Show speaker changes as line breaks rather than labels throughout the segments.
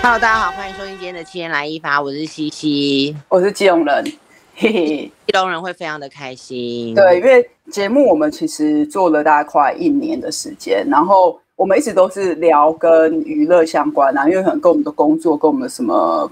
Hello，大家好，欢迎收听今天的七天来一发，我是西西，
我是基隆人，嘿嘿，
基隆人会非常的开心。
对，因为节目我们其实做了大概快一年的时间，然后我们一直都是聊跟娱乐相关啊，因为可能跟我们的工作、跟我们什么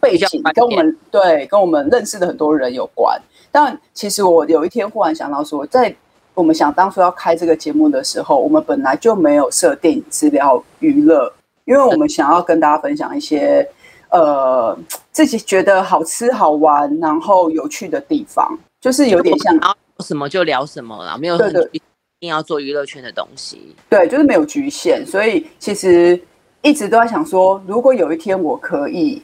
背景、跟我们对跟我们认识的很多人有关。但其实我有一天忽然想到说，在我们想当初要开这个节目的时候，我们本来就没有设定只聊娱乐。因为我们想要跟大家分享一些，呃，自己觉得好吃好玩，然后有趣的地方，就是有点像
什么就聊什么啦，没有很一定要做娱乐圈的东西。
对，就是没有局限，所以其实一直都在想说，如果有一天我可以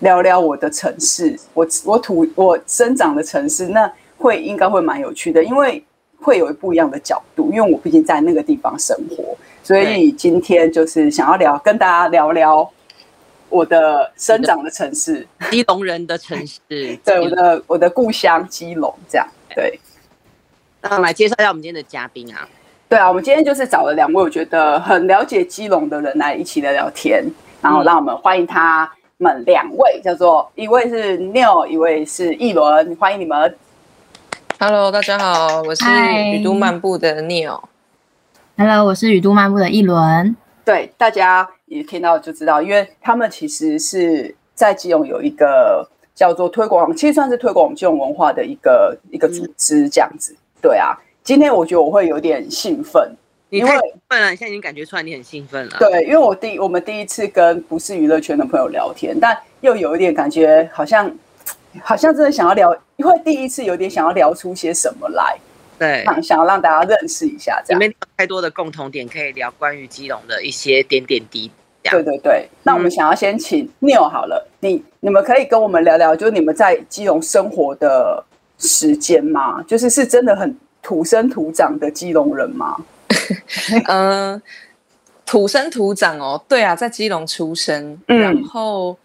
聊聊我的城市，我我土我生长的城市，那会应该会蛮有趣的，因为会有不一样的角度，因为我毕竟在那个地方生活。所以今天就是想要聊，跟大家聊聊我的生长的城市，
基隆人的城市，
对，我的我的故乡基隆，这样对。
那来介绍一下我们今天的嘉宾啊。
对啊，我们今天就是找了两位我觉得很了解基隆的人来一起聊聊天，然后让我们欢迎他们两位，叫做一位是 Neil，一位是一轮，欢迎你们。
Hello，大家好，我是雨都漫步的 Neil。
Hello，我是雨都漫步的一轮。
对，大家一听到就知道，因为他们其实是在基隆有一个叫做推广，其实算是推广基隆文化的一个一个组织这样子。嗯、对啊，今天我觉得我会有点兴奋，
因为兴奋了，你现在已经感觉出来你很兴奋了。
对，因为我第我们第一次跟不是娱乐圈的朋友聊天，但又有一点感觉好像好像真的想要聊，因为第一次有点想要聊出些什么来。
对，
想要让大家认识一下，这样。
里面有太多的共同点可以聊，关于基隆的一些点点滴滴。
对对对，那我们想要先请 Neil 好了，嗯、你你们可以跟我们聊聊，就是你们在基隆生活的时间吗？就是是真的很土生土长的基隆人吗？
嗯、呃，土生土长哦，对啊，在基隆出生，嗯、然后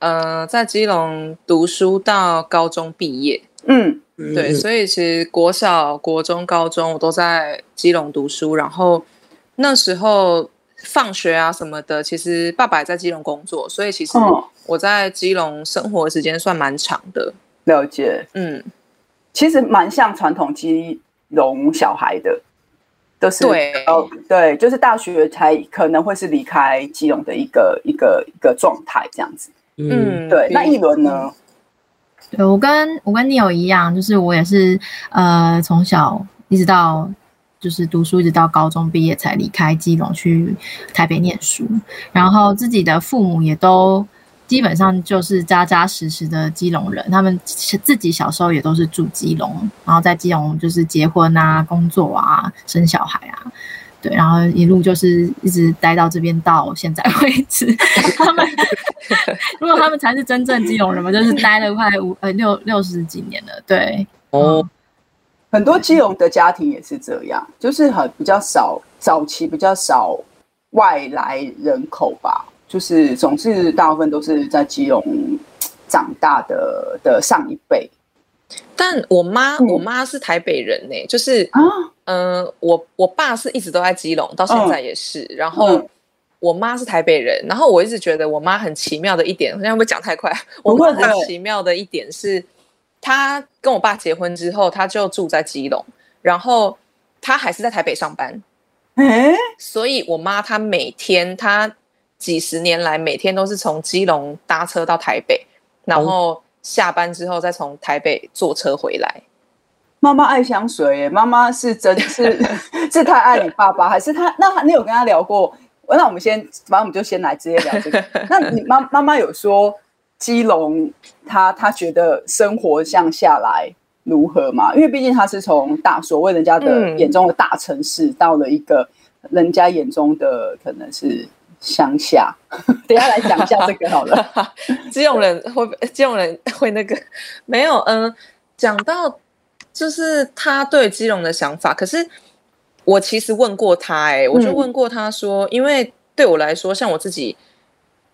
呃，在基隆读书到高中毕业，嗯。对，所以其实国小、国中、高中我都在基隆读书，然后那时候放学啊什么的，其实爸爸也在基隆工作，所以其实我在基隆生活的时间算蛮长的。
了解，嗯，其实蛮像传统基隆小孩的，都是
对，
哦，对，就是大学才可能会是离开基隆的一个一个一个状态这样子。嗯，对。那一轮呢？
我跟我跟 Neo 一样，就是我也是呃从小一直到就是读书，一直到高中毕业才离开基隆去台北念书，然后自己的父母也都基本上就是扎扎实实的基隆人，他们自己小时候也都是住基隆，然后在基隆就是结婚啊、工作啊、生小孩啊。对，然后一路就是一直待到这边到现在为止。他们如果他们才是真正基隆人嘛，就是待了快五呃六六十几年了。对哦，嗯、
很多基隆的家庭也是这样，就是很比较少早期比较少外来人口吧，就是总是大部分都是在基隆长大的的上一辈。
但我妈，我妈是台北人呢、欸，就是，嗯、呃，我我爸是一直都在基隆，到现在也是。嗯、然后我妈是台北人，然后我一直觉得我妈很奇妙的一点，好像会不会讲太快？我妈很奇妙的一点是，她跟我爸结婚之后，她就住在基隆，然后她还是在台北上班。欸、所以我妈她每天，她几十年来每天都是从基隆搭车到台北，然后。嗯下班之后再从台北坐车回来。
妈妈爱香水耶，妈妈是真是 是太爱你爸爸，还是他？那你有跟他聊过？那我们先，反正我们就先来直接聊这个。那你妈妈妈有说基隆，他他觉得生活向下来如何嘛？因为毕竟他是从大所谓人家的眼中的大城市，到了一个人家眼中的可能是。乡下，等下来讲一下这个好了。
基隆人会，基隆人会那个没有，嗯，讲到就是他对基隆的想法。可是我其实问过他，哎，我就问过他说，嗯、因为对我来说，像我自己，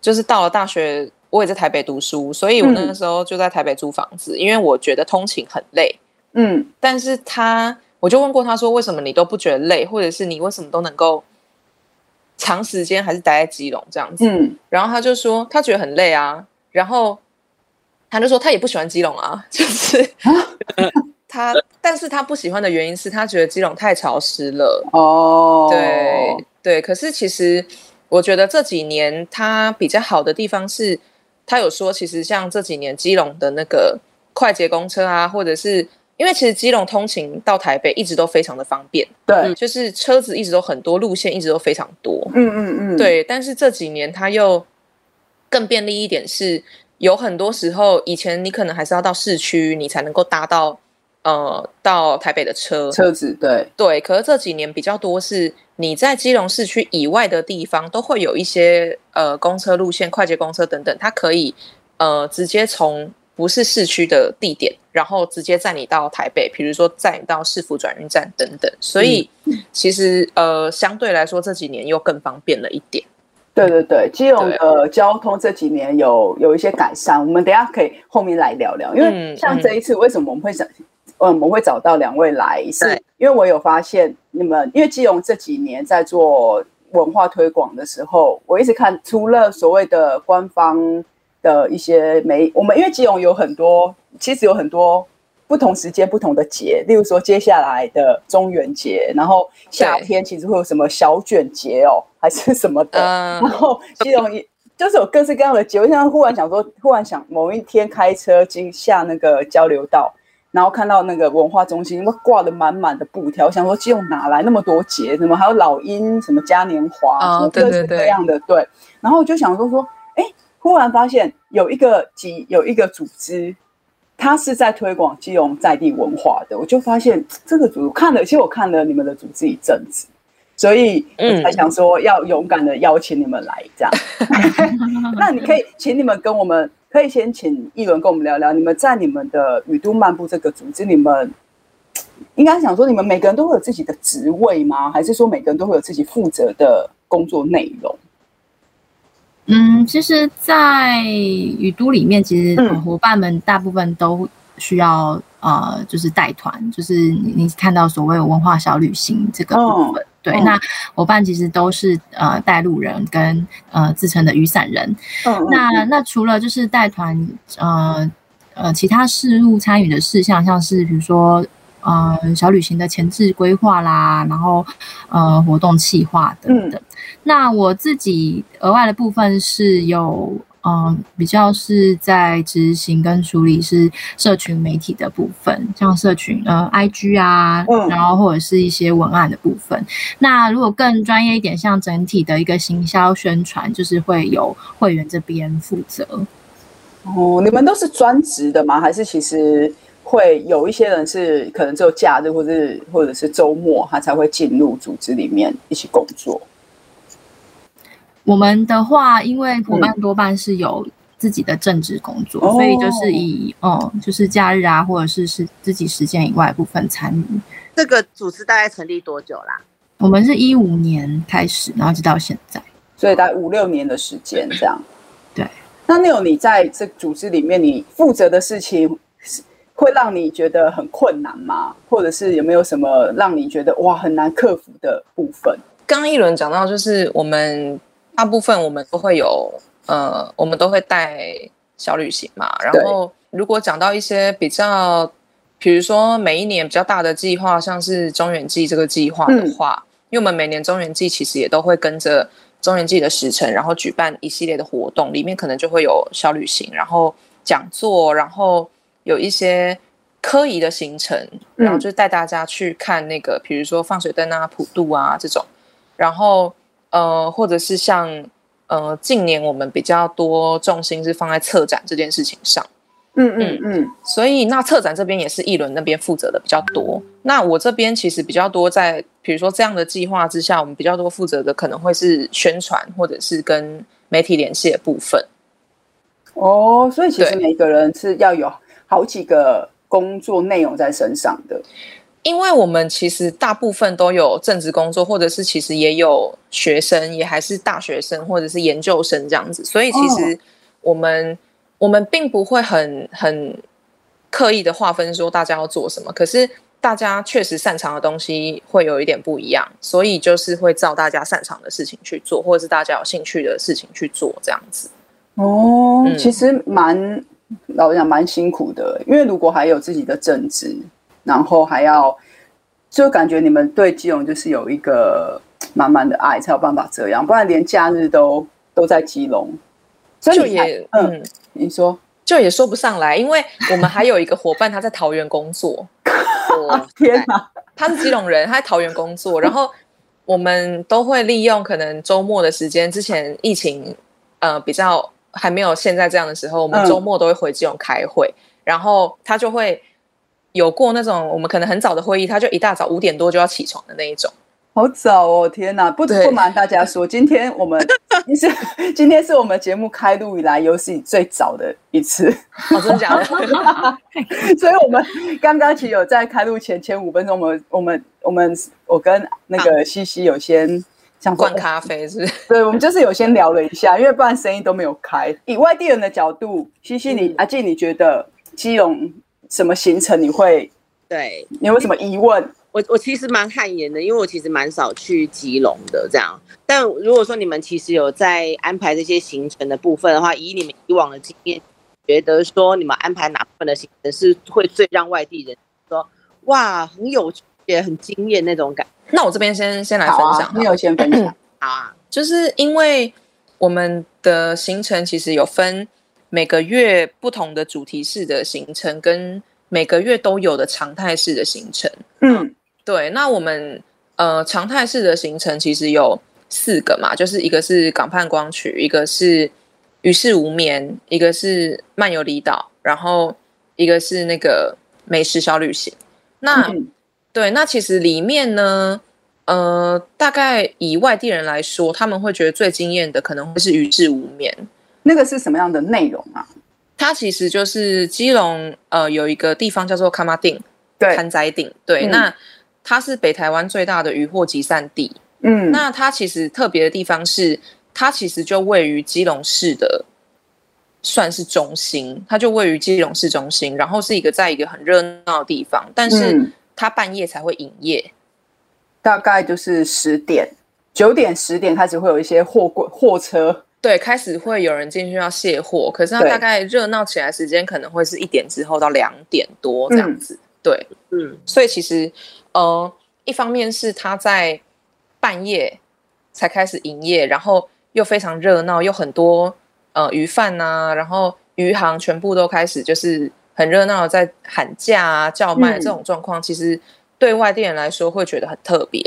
就是到了大学，我也在台北读书，所以我那个时候就在台北租房子，嗯、因为我觉得通勤很累。嗯，但是他，我就问过他说，为什么你都不觉得累，或者是你为什么都能够？长时间还是待在基隆这样子。
嗯，
然后他就说他觉得很累啊，然后他就说他也不喜欢基隆啊，就是、啊、他，但是他不喜欢的原因是他觉得基隆太潮湿了。
哦，
对对，可是其实我觉得这几年他比较好的地方是，他有说其实像这几年基隆的那个快捷公车啊，或者是。因为其实基隆通勤到台北一直都非常的方便，
对，
就是车子一直都很多，路线一直都非常多，
嗯嗯嗯，对。
但是这几年他又更便利一点，是有很多时候以前你可能还是要到市区，你才能够搭到呃到台北的车
车子，对
对。可是这几年比较多是你在基隆市区以外的地方都会有一些呃公车路线、快捷公车等等，它可以呃直接从。不是市区的地点，然后直接载你到台北，比如说载你到市府转运站等等，所以 其实呃相对来说这几年又更方便了一点。
对对对，基隆的交通这几年有有一些改善，我们等一下可以后面来聊聊。因为像这一次为什么我们会想，嗯，我们会找到两位来，是因为我有发现你们，因为基隆这几年在做文化推广的时候，我一直看除了所谓的官方。的一些媒，我们因为基隆有很多，其实有很多不同时间不同的节，例如说接下来的中元节，然后夏天其实会有什么小卷节哦，还是什么的，然后基隆就是有各式各样的节。我现在忽然想说，忽然想某一天开车经下那个交流道，然后看到那个文化中心，那挂的满满的布条，我想说基隆哪来那么多节？什么还有老鹰，什么嘉年华，什么各式各样的，对。然后我就想说说，哎。忽然发现有一个集有一个组织，他是在推广基隆在地文化的。我就发现这个组织看了，其实我看了你们的组织一阵子，所以我才想说要勇敢的邀请你们来这样。那你可以请你们跟我们，可以先请奕伦跟我们聊聊，你们在你们的雨都漫步这个组织，你们应该想说，你们每个人都会有自己的职位吗？还是说每个人都会有自己负责的工作内容？
嗯，其实，在雨都里面，其实伙伴们大部分都需要呃，就是带团，就是你看到所谓文化小旅行这个部分，对，哦、那伙伴其实都是呃带路人跟呃自称的雨伞人。哦、那那除了就是带团呃呃其他事务参与的事项，像是比如说呃小旅行的前置规划啦，然后呃活动企划等等。嗯那我自己额外的部分是有，嗯，比较是在执行跟处理是社群媒体的部分，像社群呃，IG 啊，嗯，然后或者是一些文案的部分。那如果更专业一点，像整体的一个行销宣传，就是会有会员这边负责。
哦，你们都是专职的吗？还是其实会有一些人是可能只有假日或者是或者是周末，他才会进入组织里面一起工作？
我们的话，因为伙伴多半是有自己的正职工作，嗯、所以就是以哦、嗯，就是假日啊，或者是是自己时间以外的部分参与。
这个组织大概成立多久啦？
我们是一五年开始，然后直到现在，
所以大概五六年的时间这样。
对。
那 Neil，你在这组织里面，你负责的事情是会让你觉得很困难吗？或者是有没有什么让你觉得哇很难克服的部分？
刚刚奕伦讲到，就是我们。大部分我们都会有，呃，我们都会带小旅行嘛。然后，如果讲到一些比较，比如说每一年比较大的计划，像是中元祭这个计划的话，嗯、因为我们每年中元祭其实也都会跟着中元祭的时程，然后举办一系列的活动，里面可能就会有小旅行，然后讲座，然后有一些科仪的行程，然后就带大家去看那个，比如说放水灯啊、普渡啊这种，然后。呃，或者是像呃，近年我们比较多重心是放在策展这件事情上，
嗯嗯嗯，
所以那策展这边也是奕伦那边负责的比较多。那我这边其实比较多在，比如说这样的计划之下，我们比较多负责的可能会是宣传或者是跟媒体联系的部分。
哦，所以其实每个人是要有好几个工作内容在身上的。
因为我们其实大部分都有正职工作，或者是其实也有学生，也还是大学生或者是研究生这样子，所以其实我们、哦、我们并不会很很刻意的划分说大家要做什么。可是大家确实擅长的东西会有一点不一样，所以就是会照大家擅长的事情去做，或者是大家有兴趣的事情去做，这样子。
哦，嗯、其实蛮老实讲蛮辛苦的，因为如果还有自己的正职，然后还要，就感觉你们对基隆就是有一个满满的爱，才有办法这样，不然连假日都都在基隆，所以
就也嗯，
你说。
就也说不上来，因为我们还有一个伙伴，他在桃园工作。
天哪，
他是基隆人，他在桃园工作。然后我们都会利用可能周末的时间，之前疫情呃比较还没有现在这样的时候，我们周末都会回基隆开会。嗯、然后他就会有过那种我们可能很早的会议，他就一大早五点多就要起床的那一种。
好早哦！天哪，不不瞒大家说，今天我们是 今天是我们节目开录以来有史以最早的一次，
哦、真的假的？
所以，我们刚刚其实有在开录前前五分钟，我们我们我们我跟那个西西有先想
灌咖啡，是不是？
对，我们就是有先聊了一下，因为不然声音都没有开。以外地人的角度，西西你、嗯、阿静，你觉得基隆什么行程你会
对？
你有什么疑问？
我我其实蛮汗颜的，因为我其实蛮少去吉隆的这样。但如果说你们其实有在安排这些行程的部分的话，以你们以往的经验，觉得说你们安排哪部分的行程是会最让外地人说哇很有趣也很惊艳那种感？
那我这边先先来分享，
你有先分享
好啊，
就是因为我们的行程其实有分每个月不同的主题式的行程，跟每个月都有的常态式的行程，
嗯。
对，那我们呃常态式的行程其实有四个嘛，就是一个是港畔光曲，一个是与世无眠，一个是漫游离岛，然后一个是那个美食小旅行。那、嗯、对，那其实里面呢，呃，大概以外地人来说，他们会觉得最惊艳的可能会是与世无眠。
那个是什么样的内容啊？
它其实就是基隆呃有一个地方叫做卡马丁，
对，
崁仔顶，对，嗯、那。它是北台湾最大的渔获集散地，
嗯，
那它其实特别的地方是，它其实就位于基隆市的，算是中心，它就位于基隆市中心，然后是一个在一个很热闹的地方，但是它半夜才会营业，
大概就是十点、九点、十点开始会有一些货柜货车，
对，开始会有人进去要卸货，可是它大概热闹起来时间可能会是一点之后到两点多这样子，嗯、对，
嗯，
所以其实。呃，一方面是他在半夜才开始营业，然后又非常热闹，又很多呃鱼贩呐，然后鱼行全部都开始就是很热闹的在喊价啊、叫卖这种状况，嗯、其实对外地人来说会觉得很特别，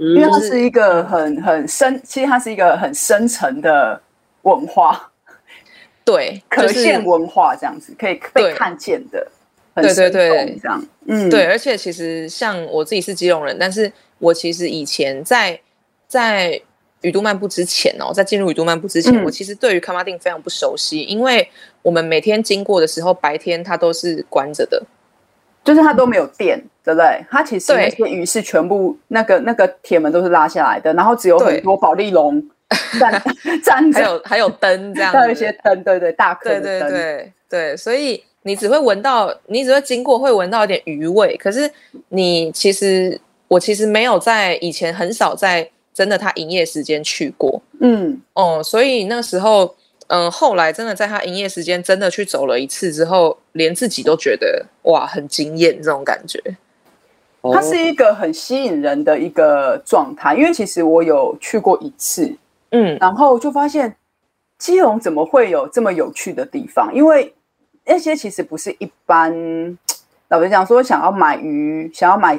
因为它是一个很很深，其实它是一个很深层的文化，
对，
可见文化这样子可以被看见的。
对对对，
这样，嗯，
对，而且其实像我自己是基隆人，但是我其实以前在在雨都漫步之前哦，在进入雨都漫步之前，嗯、我其实对于卡马丁非常不熟悉，因为我们每天经过的时候，白天它都是关着的，
就是它都没有电，对不对？它其实那些鱼是全部那个那个铁门都是拉下来的，然后只有很多保丽龙站 站着，
还有还有灯这样，
还有一些灯，对对，大颗的灯，
对对对对，所以。你只会闻到，你只会经过，会闻到一点鱼味。可是你其实，我其实没有在以前很少在真的它营业时间去过。
嗯，
哦，所以那时候，嗯、呃，后来真的在他营业时间真的去走了一次之后，连自己都觉得哇，很惊艳这种感觉。
它是一个很吸引人的一个状态，因为其实我有去过一次，
嗯，
然后就发现基隆怎么会有这么有趣的地方？因为那些其实不是一般，老实讲说，想要买鱼，想要买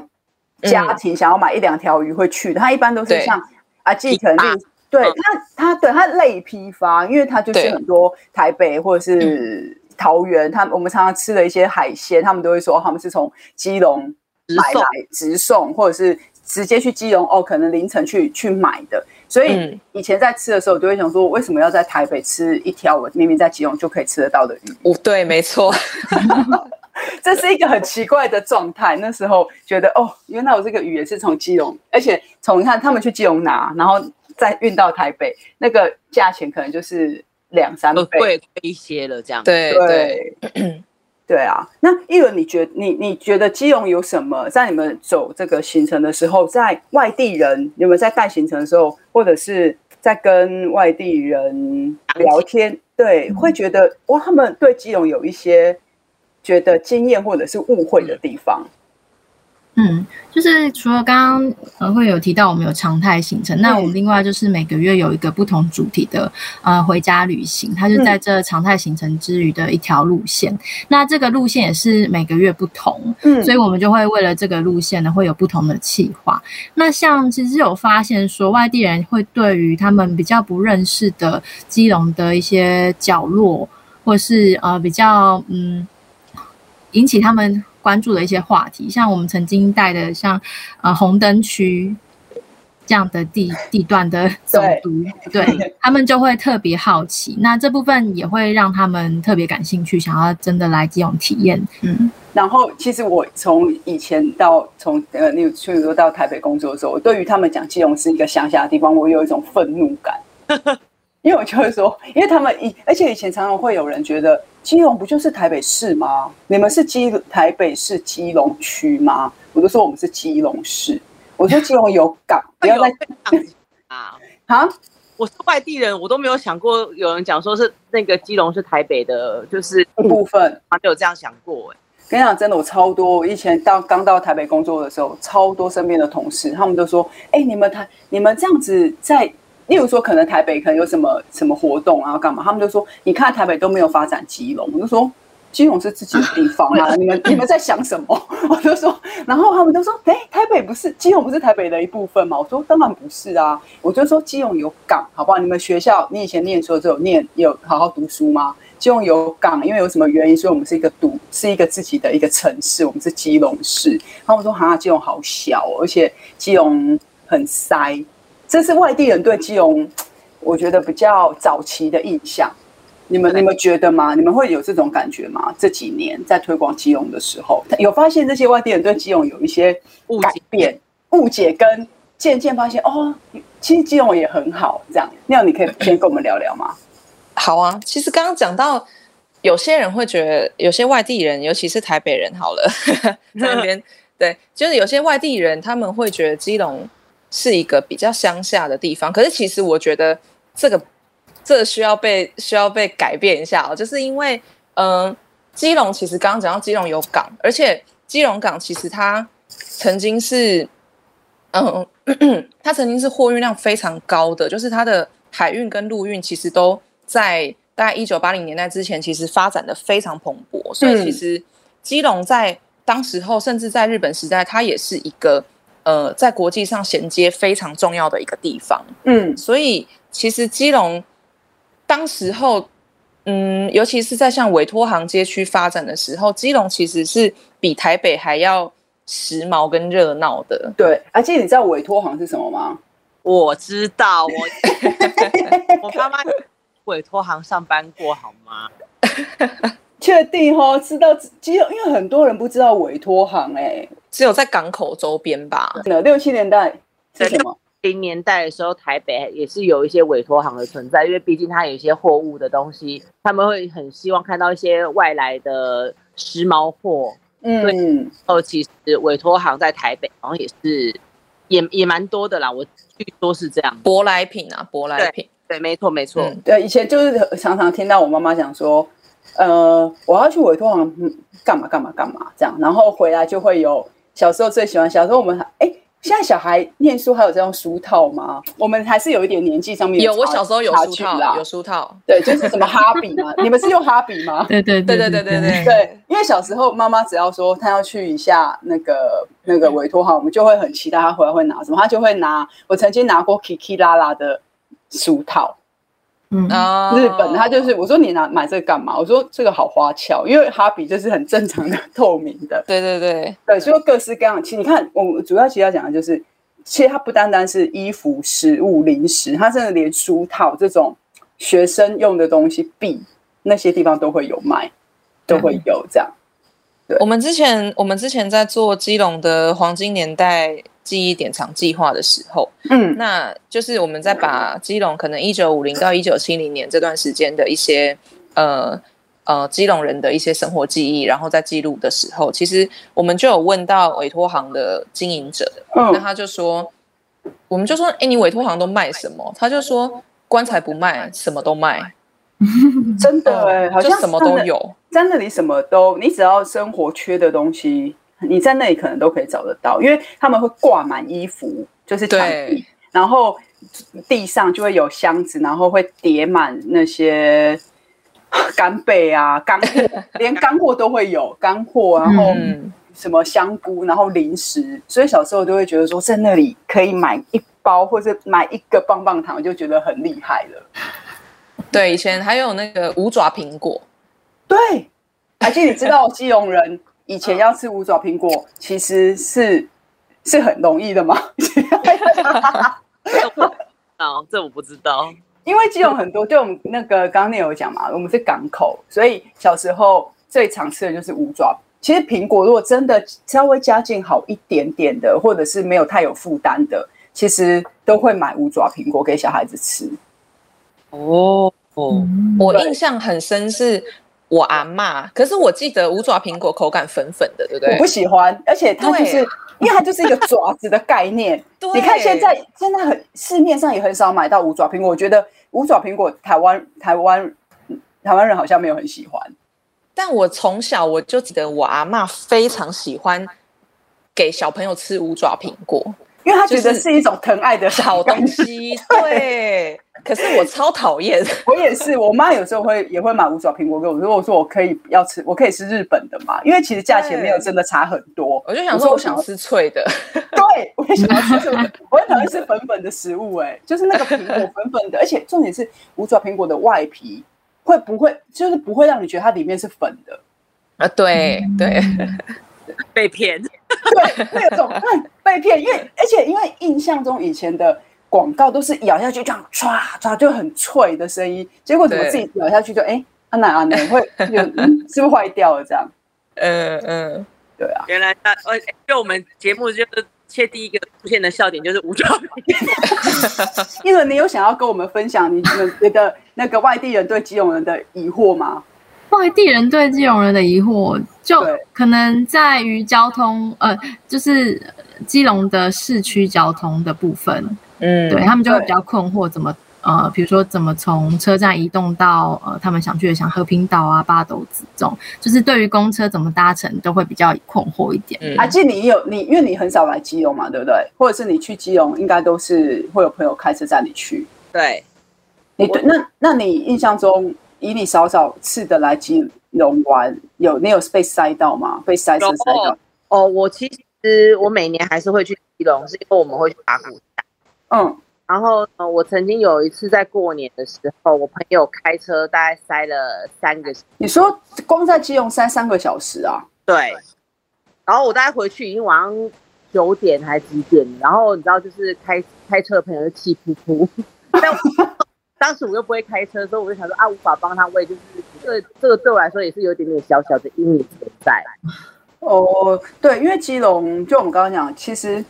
家庭，嗯、想要买一两条鱼会去的。他一般都是像阿季肯定，对他，他对他类批发，因为他就是很多台北或者是桃园，他我们常常吃的一些海鲜，他们都会说他们是从基隆买来直送，或者是直接去基隆哦，可能凌晨去去买的。所以以前在吃的时候，我就会想说，为什么要在台北吃一条我明明在基隆就可以吃得到的鱼？
哦对，没
错，这是一个很奇怪的状态。那时候觉得，哦，原来我这个鱼也是从基隆，而且从你看他们去基隆拿，然后再运到台北，那个价钱可能就是两三倍，
贵一些了，这样。
对对
对啊，那一伦，你觉你你觉得基隆有什么？在你们走这个行程的时候，在外地人你们在带行程的时候，或者是在跟外地人聊天，对，会觉得哇，他们对基隆有一些觉得惊艳或者是误会的地方。
嗯，就是除了刚刚呃会有提到我们有常态行程，那我们另外就是每个月有一个不同主题的呃回家旅行，它就在这常态行程之余的一条路线。那这个路线也是每个月不同，嗯，所以我们就会为了这个路线呢会有不同的企划。那像其实有发现说，外地人会对于他们比较不认识的基隆的一些角落，或是呃比较嗯引起他们。关注的一些话题，像我们曾经带的像呃红灯区这样的地地段的总督，对，对 他们就会特别好奇。那这部分也会让他们特别感兴趣，想要真的来这种体验。嗯，
然后其实我从以前到从呃，你去说到台北工作的时候，我对于他们讲基隆是一个乡下的地方，我有一种愤怒感，因为我就会说，因为他们以而且以前常常会有人觉得。基隆不就是台北市吗？你们是基台北市基隆区吗？我就说我们是基隆市。我说基隆有港，不要再
啊啊！我是外地人，我都没有想过有人讲说是那个基隆是台北的，就是
一部分，
没有这样想过。哎，
跟你讲，真的，我超多。我以前到刚到台北工作的时候，超多身边的同事，他们都说：“哎，你们台你们这样子在。”例如说，可能台北可能有什么什么活动啊，干嘛？他们就说：“你看台北都没有发展基隆。”我就说：“基隆是自己的地方啊，你们你们在想什么？”我就说，然后他们就说：“哎，台北不是基隆不是台北的一部分吗？”我说：“当然不是啊。”我就说：“基隆有港，好不好？你们学校你以前念书的时候念有好好读书吗？基隆有港，因为有什么原因？所以我们是一个独是一个自己的一个城市，我们是基隆市。”然后我说：“哈，基隆好小，而且基隆很塞。”这是外地人对基隆，我觉得比较早期的印象。你们你们觉得吗？你们会有这种感觉吗？这几年在推广基隆的时候，有发现这些外地人对基隆有一些改变、误解，跟渐渐发现哦，其实基隆也很好。这样，那样你可以先跟我们聊聊吗？
好啊，其实刚刚讲到，有些人会觉得，有些外地人，尤其是台北人，好了，在那边对，就是有些外地人，他们会觉得基隆。是一个比较乡下的地方，可是其实我觉得这个这需要被需要被改变一下哦，就是因为嗯、基隆其实刚刚讲到基隆有港，而且基隆港其实它曾经是嗯，它曾经是货运量非常高的，就是它的海运跟陆运其实都在大概一九八零年代之前，其实发展的非常蓬勃，所以其实基隆在当时候，甚至在日本时代，它也是一个。呃，在国际上衔接非常重要的一个地方，嗯，所以其实基隆当时候，嗯，尤其是在像委托行街区发展的时候，基隆其实是比台北还要时髦跟热闹的。
对，而且你知道委托行是什么吗？
我知道，我 我妈妈委托行上班过，好吗？
确定哦，知道基隆，因为很多人不知道委托行，哎。
只有在港口周边吧。
六七年代是什
么？零年代的时候，台北也是有一些委托行的存在，因为毕竟它有一些货物的东西，他们会很希望看到一些外来的时髦货。嗯，哦，其实委托行在台北好像也是也也蛮多的啦。我据说是这样，
舶来品啊，舶来品。
对，对，没错，没错。
嗯。对，以前就是常常听到我妈妈讲说，呃，我要去委托行干嘛干嘛干嘛这样，然后回来就会有。小时候最喜欢，小时候我们还哎，现在小孩念书还有这种书套吗？我们还是有一点年纪上面
有，我小时候有书套，有书套，
对，就是什么哈比嘛，你们是用哈比吗？
对对对对对对对
对，因为小时候妈妈只要说她要去一下那个那个委托哈，我们就会很期待她回来会拿什么，她就会拿。我曾经拿过 Kiki 拉拉的书套。嗯，日本他就是我说你拿买这个干嘛？我说这个好花俏，因为哈比就是很正常的 透明的。
对对对
对，所以各式各样。其实你看，我主要其实要讲的就是，其实它不单单是衣服、食物、零食，它甚至连书套这种学生用的东西，币那些地方都会有卖，都会有这样。对，
我们之前我们之前在做基隆的黄金年代。记忆典藏计划的时候，嗯，那就是我们在把基隆可能一九五零到一九七零年这段时间的一些呃呃基隆人的一些生活记忆，然后在记录的时候，其实我们就有问到委托行的经营者，那他就说，我们就说，哎，你委托行都卖什么？他就说，棺材不卖，什么都卖。
真的哎，好像
什么都有，
真的，你什么都，你只要生活缺的东西，你在那里可能都可以找得到，因为他们会挂满衣服，就是墙壁，然后地上就会有箱子，然后会叠满那些干贝啊、干货，连干货都会有干货，然后什么香菇，然后零食，所以小时候都会觉得说，在那里可以买一包或者买一个棒棒糖，就觉得很厉害了。
对，以前还有那个五爪苹果。
对，而且你知道 基隆人以前要吃五爪苹果，其实是是很容易的吗？
哦，这我不知道。
因为基隆很多，对我们那个刚刚那有讲嘛，我们是港口，所以小时候最常吃的就是五爪。其实苹果如果真的稍微家境好一点点的，或者是没有太有负担的，其实都会买五爪苹果给小孩子吃。
哦哦，
我印象很深是我阿妈，可是我记得五爪苹果口感粉粉的，对不对？
我不喜欢，而且它就是因为它就是一个爪子的概念。你看现在现在很市面上也很少买到五爪苹果，我觉得五爪苹果台湾台湾台湾人好像没有很喜欢。
但我从小我就记得我阿妈非常喜欢给小朋友吃五爪苹果。
因为他觉得是一种疼爱的
好东西，对。可是我超讨厌，
我也是。我妈有时候会也会买五爪苹果给我，如果说我可以要吃，我可以吃日本的嘛，因为其实价钱没有真的差很多。
我就想说，我想吃脆的。
对，我也想要吃脆的。我很讨厌吃粉粉的食物，哎，就是那个苹果粉粉的，而且重点是五爪苹果的外皮会不会，就是不会让你觉得它里面是粉的
啊？对对。
被骗，
对，会有种被骗，因为而且因为印象中以前的广告都是咬下去这样唰唰就很脆的声音，结果怎么自己咬下去就哎，阿奶啊奶会有、嗯、是不是坏掉了这样？
嗯嗯，
对啊，
原来呃，就我们节目就是切第一个出现的笑点就是五爪。
因为你有想要跟我们分享你们觉得那个外地人对基隆人的疑惑吗？
外地人对基隆人的疑惑，就可能在于交通，呃，就是基隆的市区交通的部分，嗯，对他们就会比较困惑，怎么呃，比如说怎么从车站移动到呃，他们想去的像和平岛啊、八斗子这种，就是对于公车怎么搭乘都会比较困惑一点。
嗯、阿静，你有你，因为你很少来基隆嘛，对不对？或者是你去基隆，应该都是会有朋友开车载你去。
对，
你对，那那你印象中？以你少少次的来基隆玩，有你有被塞到吗？被塞车塞到？
哦，我其实我每年还是会去基隆，是因为我们会去打鼓。
嗯，
然后呃，我曾经有一次在过年的时候，我朋友开车大概塞了三个。
你说光在基隆塞三个小时啊？
对。然后我大概回去已经晚上九点还是几点？然后你知道，就是开开车的朋友就气噗噗。当时我又不会开车，所以我就想说啊，无法帮他喂，就是这个这个对我来说也是有点点小小的阴影存在。
哦，对，因为基隆就我们刚刚讲，其实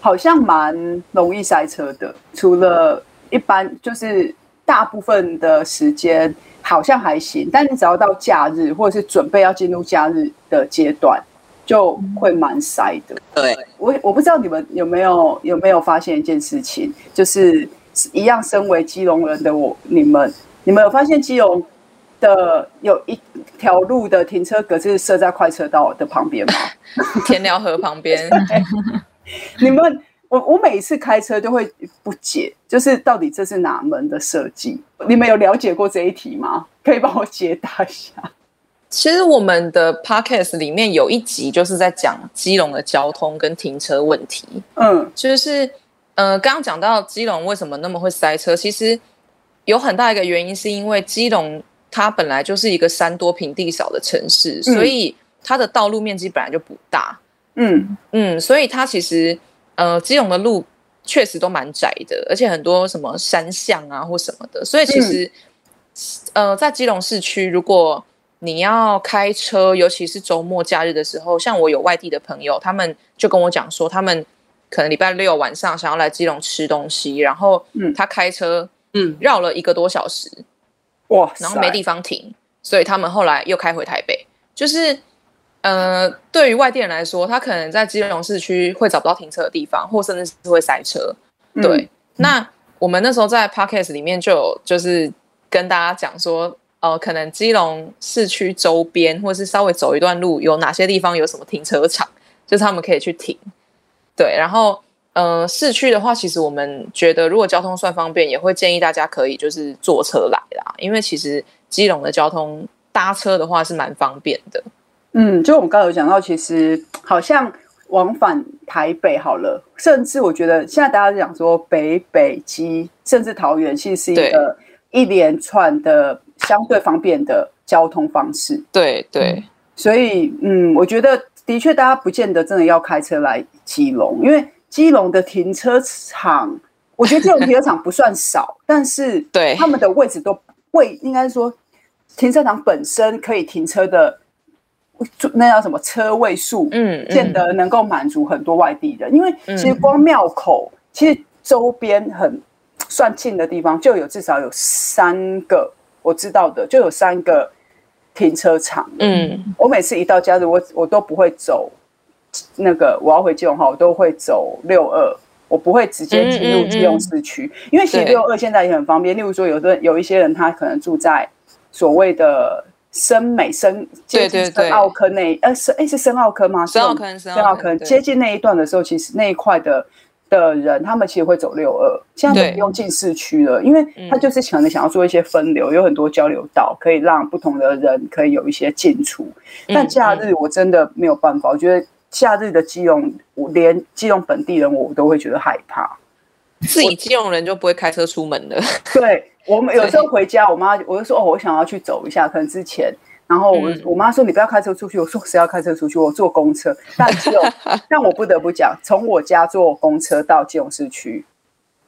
好像蛮容易塞车的，除了一般就是大部分的时间好像还行，但你只要到假日或者是准备要进入假日的阶段，就会蛮塞的。
对，
我我不知道你们有没有有没有发现一件事情，就是。一样，身为基隆人的我，你们，你们有发现基隆的有一条路的停车格是设在快车道的旁边吗？
田寮河旁边。
你们，我我每次开车都会不解，就是到底这是哪门的设计？你们有了解过这一题吗？可以帮我解答一下。
其实我们的 podcast 里面有一集就是在讲基隆的交通跟停车问题。
嗯，
就是。呃，刚刚讲到基隆为什么那么会塞车，其实有很大一个原因是因为基隆它本来就是一个山多平地少的城市，嗯、所以它的道路面积本来就不大。
嗯
嗯，所以它其实呃基隆的路确实都蛮窄的，而且很多什么山巷啊或什么的，所以其实、嗯、呃在基隆市区，如果你要开车，尤其是周末假日的时候，像我有外地的朋友，他们就跟我讲说他们。可能礼拜六晚上想要来基隆吃东西，然后他开车，嗯，绕了一个多小时，
哇，
然后没地方停，所以他们后来又开回台北。就是，呃，对于外地人来说，他可能在基隆市区会找不到停车的地方，或甚至是会塞车。对，嗯、那我们那时候在 Podcast 里面就有就是跟大家讲说，呃，可能基隆市区周边或是稍微走一段路，有哪些地方有什么停车场，就是他们可以去停。对，然后。呃，市区的话，其实我们觉得，如果交通算方便，也会建议大家可以就是坐车来啦，因为其实基隆的交通搭车的话是蛮方便的。
嗯，就我们刚刚有讲到，其实好像往返台北好了，甚至我觉得现在大家讲说北北基，甚至桃园，其实是一个一连串的相对方便的交通方式。
对对，
所以嗯，我觉得的确大家不见得真的要开车来基隆，因为。基隆的停车场，我觉得基隆停车场不算少，但是对他们的位置都位，应该说停车场本身可以停车的，那叫什么车位数，嗯，见得能够满足很多外地人。因为其实光庙口，其实周边很算近的地方就有至少有三个我知道的，就有三个停车场。嗯，我每次一到假日，我我都不会走。那个我要回基隆哈，我都会走六二，我不会直接进入基隆市区，嗯嗯嗯，因为其实六二现在也很方便。例如说，有的有一些人他可能住在所谓的深美深接近深澳坑那呃深哎是深澳坑吗？
深澳坑深
澳坑接近那一段的时候，其实那一块的的人他们其实会走六二，现在都不用进市区了，因为他就是可能想要做一些分流，有很多交流道可以让不同的人可以有一些进出。但假日我真的没有办法，我觉得。假日的基隆，我连基隆本地人我都会觉得害怕。
自己基隆人就不会开车出门的。
对，我们 有时候回家，我妈我就说哦，我想要去走一下，可能之前，然后我、嗯、我妈说你不要开车出去，我说谁要开车出去？我坐公车。但只有，但我不得不讲，从我家坐公车到基隆市区，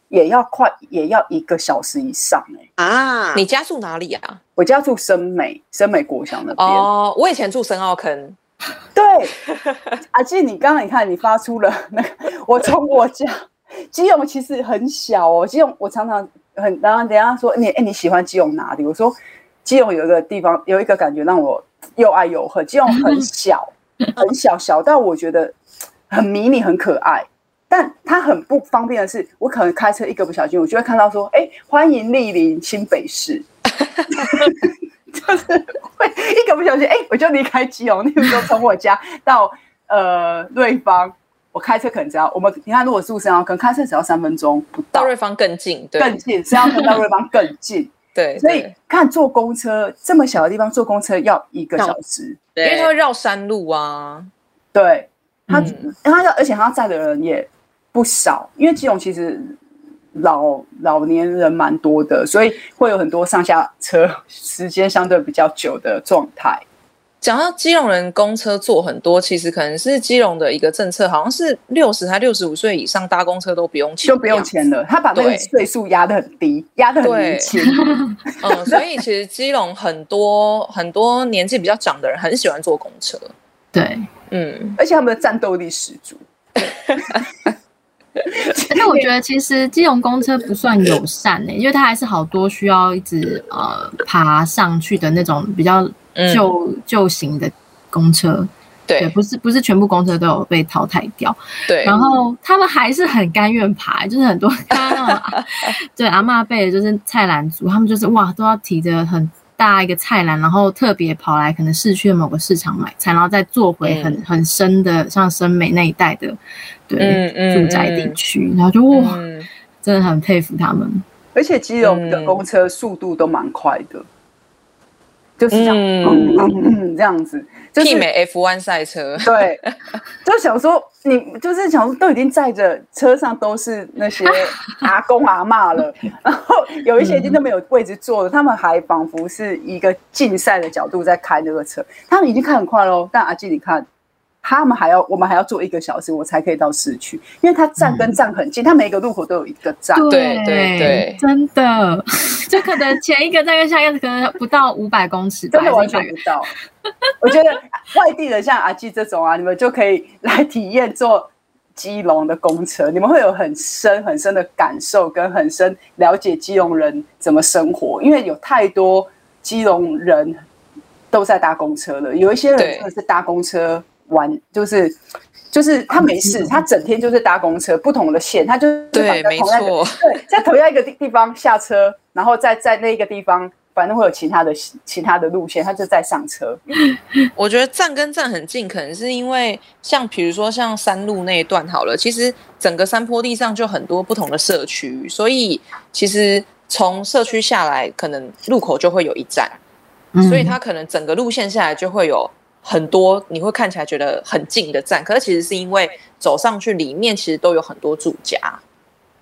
也要快，也要一个小时以上哎、
欸。啊，你家住哪里啊？
我家住深美，深美国小那边。
哦，我以前住深澳坑。
对，阿纪，你刚刚你看，你发出了那个，我从我家 基隆其实很小哦，基隆我常常很，然后等下说你哎你喜欢基隆哪里？我说基隆有一个地方有一个感觉让我又爱又恨，基隆很小 很小小到我觉得很迷你很可爱，但它很不方便的是，我可能开车一个不小心，我就会看到说哎欢迎莅临新北市。就是会一个不小心，哎、欸，我就离开基隆。那个时候从我家到呃瑞芳，我开车可能只要我们你看，如果住深澳坑，开车只要三分钟不到。
到瑞芳更近，对，
更近。深澳坑到瑞芳更近，
对。
所以看坐公车这么小的地方坐公车要一个小时，
因为它会绕山路啊。
对，它它要，而且它载的人也不少，因为基隆其实。老老年人蛮多的，所以会有很多上下车时间相对比较久的状态。
讲到基隆人公车坐很多，其实可能是基隆的一个政策，好像是六十还六十五岁以上搭公车都不用钱，
就不用钱了。他把那个岁数压得很低，压得很年轻。
嗯，所以其实基隆很多很多年纪比较长的人很喜欢坐公车。
对，
嗯，而且他们的战斗力十足。
而且我觉得其实基隆公车不算友善呢、欸，因为它还是好多需要一直呃爬上去的那种比较旧旧、嗯、型的公车。对，对，不是不是全部公车都有被淘汰掉。对，然后他们还是很甘愿爬，就是很多 对阿妈辈的就是菜篮族，他们就是哇都要提着很大一个菜篮，然后特别跑来可能市区的某个市场买菜，然后再坐回很、嗯、很深的像深美那一带的。对，嗯嗯、住宅地区，然后就哇、嗯，真的很佩服他们。
而且基隆的公车速度都蛮快的，嗯、就是这样，嗯嗯嗯，这样子，
媲美 F1 赛车。
对，就想说你就是想说，都已经载着车上都是那些 阿公阿嬷了，然后有一些已经都没有位置坐了，他们还仿佛是一个竞赛的角度在开那个车，他们已经开很快喽。但阿基，你看。他们还要，我们还要坐一个小时，我才可以到市区，因为它站跟站很近，它、嗯、每一个路口都有一个站。
对对对，
真的，就可能前一个站跟下一个可能不到五百公尺，
真的完全不到。我觉得外地人像阿纪这种啊，你们就可以来体验坐基隆的公车，你们会有很深很深的感受，跟很深了解基隆人怎么生活，因为有太多基隆人。都在搭公车了。有一些人真的是搭公车玩，就是就是他没事，他整天就是搭公车，不同的线，他就
对，没错，
对，在同样一个地地方下车，然后再在那个地方。反正会有其他的其他的路线，他就在上车。
我觉得站跟站很近，可能是因为像比如说像山路那一段好了，其实整个山坡地上就很多不同的社区，所以其实从社区下来，可能路口就会有一站，嗯、所以他可能整个路线下来就会有很多你会看起来觉得很近的站，可是其实是因为走上去里面其实都有很多住家。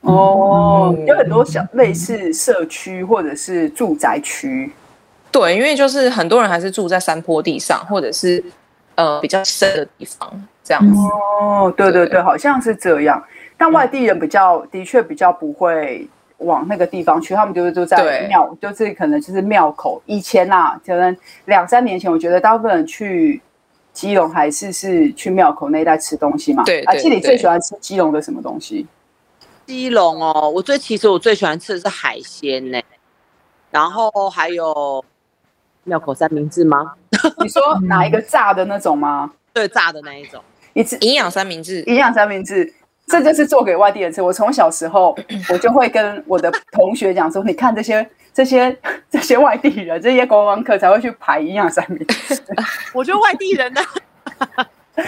哦，有很多小类似社区或者是住宅区，
对，因为就是很多人还是住在山坡地上，或者是呃比较深的地方这样子。
哦，对对对，好像是这样。但外地人比较的确比较不会往那个地方去，他们就是就在庙，就是可能就是庙口。以前啊，可能两三年前，我觉得大部分人去基隆还是是去庙口那一带吃东西嘛。
对，
而且你最喜欢吃基隆的什么东西？
基隆哦，我最其实我最喜欢吃的是海鲜呢，然后还有庙口三明治吗？
你说 哪一个炸的那种吗？
对，炸的那一种，
一次营养三明治，
营养三明治，这就是做给外地人吃。我从小时候我就会跟我的同学讲说，你看这些这些这些外地人，这些观光客才会去排营养三明治。
我觉得外地人呢。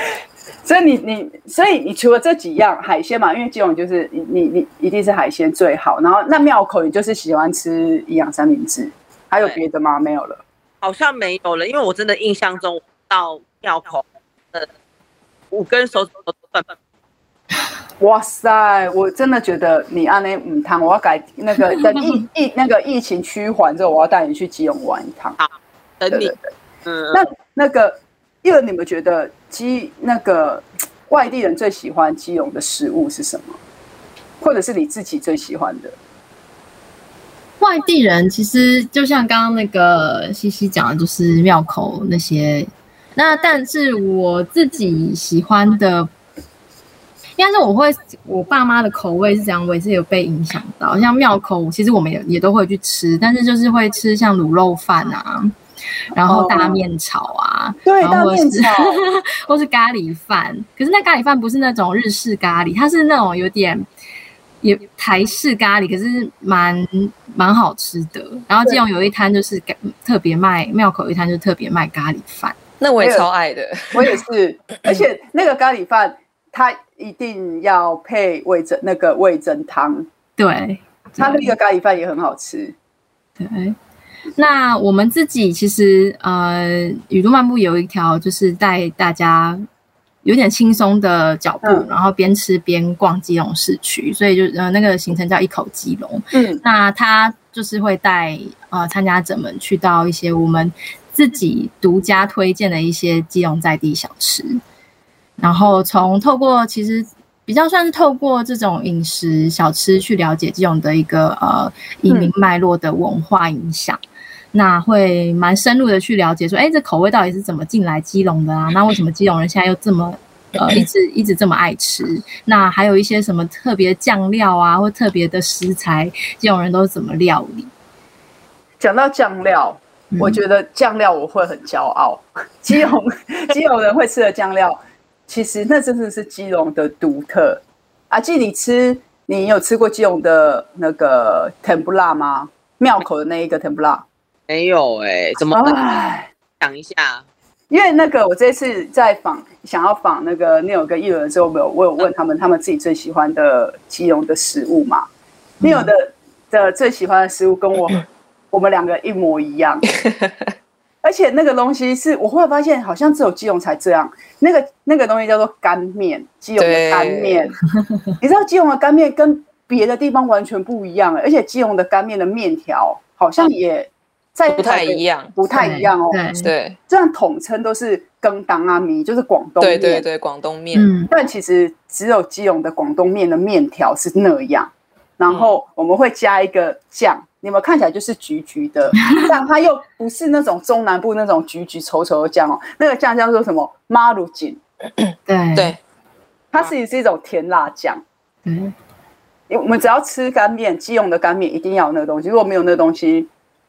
所以你你所以你除了这几样海鲜嘛，因为基隆就是你你你一定是海鲜最好。然后那庙口你就是喜欢吃营养三明治，还有别的吗？没有了，
好像没有了。因为我真的印象中到庙口，呃，五根手指头都断。
哇塞！我真的觉得你按那五趟，我要改那个 等疫疫那个疫情趋缓之后，我要带你去基隆玩一趟。
好，等你。
对对对嗯，那那个。因为你们觉得基那个外地人最喜欢基隆的食物是什么？或者是你自己最喜欢的？
外地人其实就像刚刚那个西西讲的，就是庙口那些。那但是我自己喜欢的，应该是我会我爸妈的口味是这样，我也是有被影响到。像庙口，其实我们也也都会去吃，但是就是会吃像卤肉饭啊。然后大面炒啊，
哦、对，大面炒，
或是咖喱饭。可是那咖喱饭不是那种日式咖喱，它是那种有点也台式咖喱，可是蛮蛮好吃的。然后基隆有一摊就是特别卖，庙口一摊就特别卖咖喱饭，
那我也超爱的，
我也是。而且那个咖喱饭，它一定要配味噌那个味噌汤，
对，
它那个咖喱饭也很好吃，
对。那我们自己其实呃，雨都漫步有一条就是带大家有点轻松的脚步，嗯、然后边吃边逛基隆市区，所以就呃那个行程叫一口基隆。嗯，那他就是会带呃参加者们去到一些我们自己独家推荐的一些基隆在地小吃，然后从透过其实。比较算是透过这种饮食小吃去了解基隆的一个呃移民脉络的文化影响，嗯、那会蛮深入的去了解说，哎，这口味到底是怎么进来基隆的啊？那为什么基隆人现在又这么呃 一直一直这么爱吃？那还有一些什么特别酱料啊，或特别的食材，基隆人都是怎么料理？
讲到酱料，嗯、我觉得酱料我会很骄傲，基隆基隆人会吃的酱料。其实那真的是基隆的独特。阿季，你吃，你有吃过基隆的那个甜不辣吗？庙口的那一个甜不辣？
没有哎、欸，怎么？讲一下，
因为那个我这次在访，想要访那个 Neil 跟艺伦的时候，我有我有问他们，他们自己最喜欢的基隆的食物嘛？Neil、嗯、的的最喜欢的食物跟我我们两个一模一样。而且那个东西是我后来发现，好像只有基隆才这样。那个那个东西叫做干面，基隆的干面。你知道基隆的干面跟别的地方完全不一样，而且基隆的干面的面条好像也在
不太一样，
不太一样哦。
对，
这样统称都是羹当阿米，就是广东面。
对对对，广东面。
嗯，但其实只有基隆的广东面的面条是那样，然后我们会加一个酱。你们看起来就是橘橘的，但它又不是那种中南部那种橘橘稠稠的酱哦。那个酱叫做什么？马鲁锦。
对对，
它其实是一种甜辣酱。
嗯，
我们只要吃干面，基隆的干面一定要有那个东西。如果没有那个东西，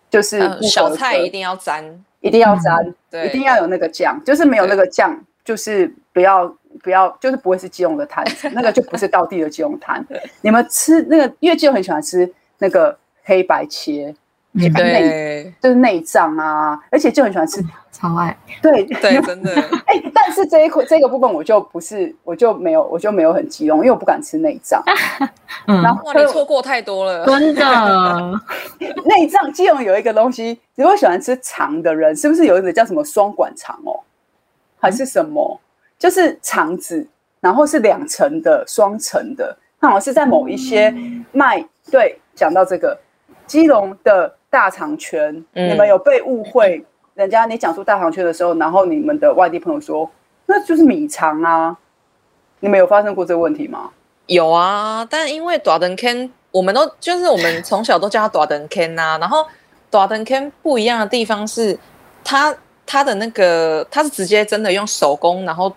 就是
小菜一定要沾，
一定要沾，
对，
一定要有那个酱，就是没有那个酱，就是不要不要，就是不会是基隆的摊子，那个就不是道地的基隆摊。你们吃那个，因为基隆很喜欢吃那个黑白切。内就是内脏啊，而且就很喜欢吃，
超爱。
对
对，真的。
哎，但是这一块这个部分我就不是，我就没有，我就没有很激动，因为我不敢吃内脏。
嗯，然后你错过太多了，
真的。
内脏，基隆有一个东西，如果喜欢吃肠的人，是不是有一个叫什么双管肠哦？还是什么？就是肠子，然后是两层的，双层的。那好像是在某一些卖，对，讲到这个基隆的。大肠圈，你们有被误会？嗯、人家你讲出大肠圈的时候，然后你们的外地朋友说那就是米肠啊，你们有发生过这个问题吗？
有啊，但因为大肠圈，我们都就是我们从小都叫它大肠圈呐。然后大肠圈不一样的地方是，他它的那个它是直接真的用手工，然后。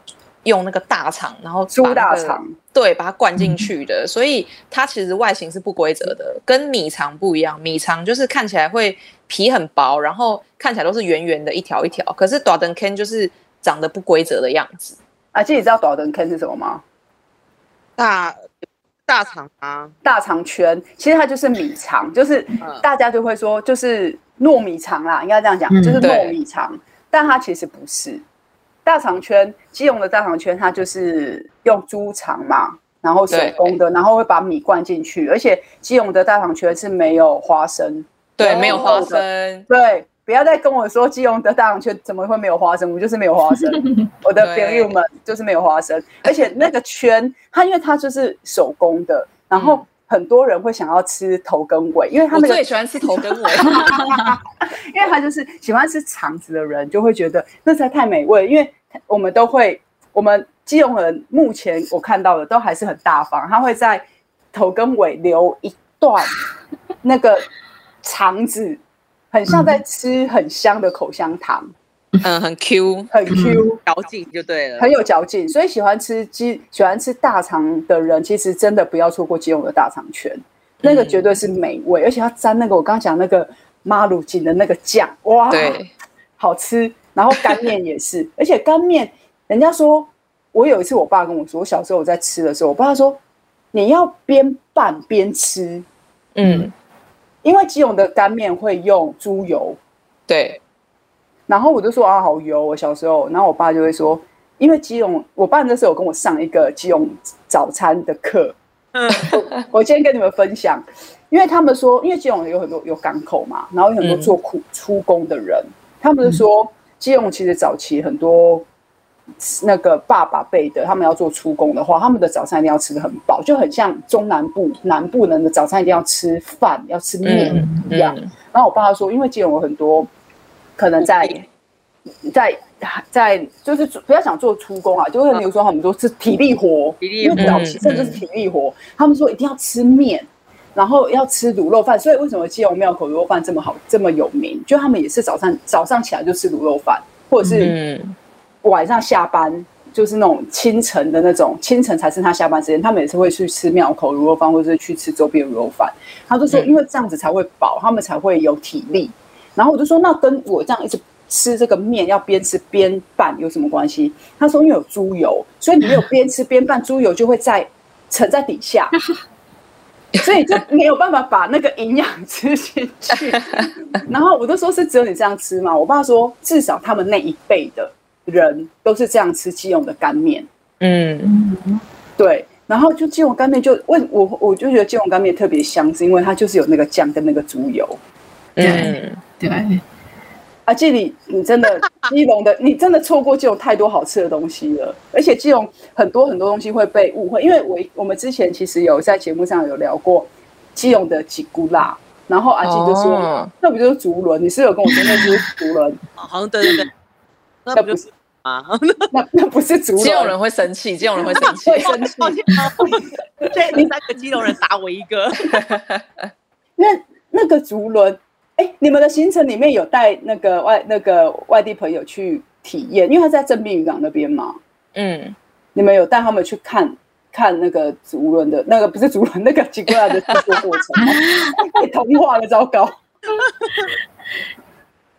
用那个大肠，然后
猪大肠，
对，把它灌进去的，嗯、所以它其实外形是不规则的，跟米肠不一样。米肠就是看起来会皮很薄，然后看起来都是圆圆的一条一条。可是大肠圈就是长得不规则的样子。
啊，这你知道大肠圈是什么吗？
大大肠啊，
大肠圈，其实它就是米肠，就是大家就会说就是糯米肠啦，应该这样讲，就是糯米肠，嗯、但它其实不是。大肠圈，基隆的大肠圈，它就是用猪肠嘛，然后手工的，然后会把米灌进去，而且基隆的大肠圈是没有花生，
对，没有花生，
对，不要再跟我说基隆的大肠圈怎么会没有花生，我就是没有花生，我的朋友们就是没有花生，而且那个圈，它因为它就是手工的，然后。很多人会想要吃头跟尾，因为他们、那个、
最喜欢吃头跟尾，
因为他就是喜欢吃肠子的人就会觉得那才太美味。因为我们都会，我们基隆人目前我看到的都还是很大方，他会在头跟尾留一段 那个肠子，很像在吃很香的口香糖。
嗯，很 Q，
很 Q，
嚼劲就对了，
很有嚼劲。所以喜欢吃鸡、喜欢吃大肠的人，其实真的不要错过基隆的大肠圈，那个绝对是美味，而且要沾那个我刚刚讲那个妈鲁锦的那个酱，哇，
对，
好吃。然后干面也是，而且干面，人家说，我有一次我爸跟我说，我小时候我在吃的时候，我爸说你要边拌边吃，嗯，因为基隆的干面会用猪油，
对。
然后我就说啊，好油！我小时候，然后我爸就会说，因为基隆，我爸那时候有跟我上一个基隆早餐的课。嗯，我今天跟你们分享，因为他们说，因为基隆有很多有港口嘛，然后有很多做苦出工的人，嗯、他们就说，基隆其实早期很多那个爸爸辈的，他们要做出工的话，他们的早餐一定要吃的很饱，就很像中南部南部人的早餐一定要吃饭，要吃面一样。嗯嗯、然后我爸说，因为基隆有很多。可能在在在就是不要想做出工啊，就是比如说他们说是体力活，因为早期甚至是体力活。他们说一定要吃面，然后要吃卤肉饭。所以为什么基隆庙口卤肉饭这么好这么有名？就他们也是早上早上起来就吃卤肉饭，或者是晚上下班就是那种清晨的那种清晨才是他下班时间，他们也是会去吃庙口卤肉饭，或者是去吃周边卤肉饭。他就说因为这样子才会饱，他们才会有体力。然后我就说，那跟我这样一直吃这个面，要边吃边拌有什么关系？他说，因为有猪油，所以你没有边吃边拌，猪油就会在沉在底下，所以就没有办法把那个营养吃进去。然后我都说，是只有你这样吃嘛？我爸说，至少他们那一辈的人都是这样吃鸡用的干面。嗯，对。然后就鸡茸干面就问我，我就觉得鸡茸干面特别香，是因为它就是有那个酱跟那个猪油。
嗯。对，
阿季，你你真的 基隆的，你真的错过基隆太多好吃的东西了。而且基隆很多很多东西会被误会，因为我我们之前其实有在节目上有聊过基隆的吉古辣，然后阿季就说、哦、那不就是竹轮？你是有跟我说那就是竹 轮？
好像对对对，那不是啊？
那那不是竹轮？
基隆人会生气，基隆人会生气，
会生气。
对你三个基隆人打我一个，
那那个竹轮。哎，你们的行程里面有带那个外那个外地朋友去体验，因为他在正滨渔港那边嘛。嗯，你们有带他们去看看那个竹轮的那个不是竹轮那个吉古拉的制作过程吗？被 同化了，糟糕。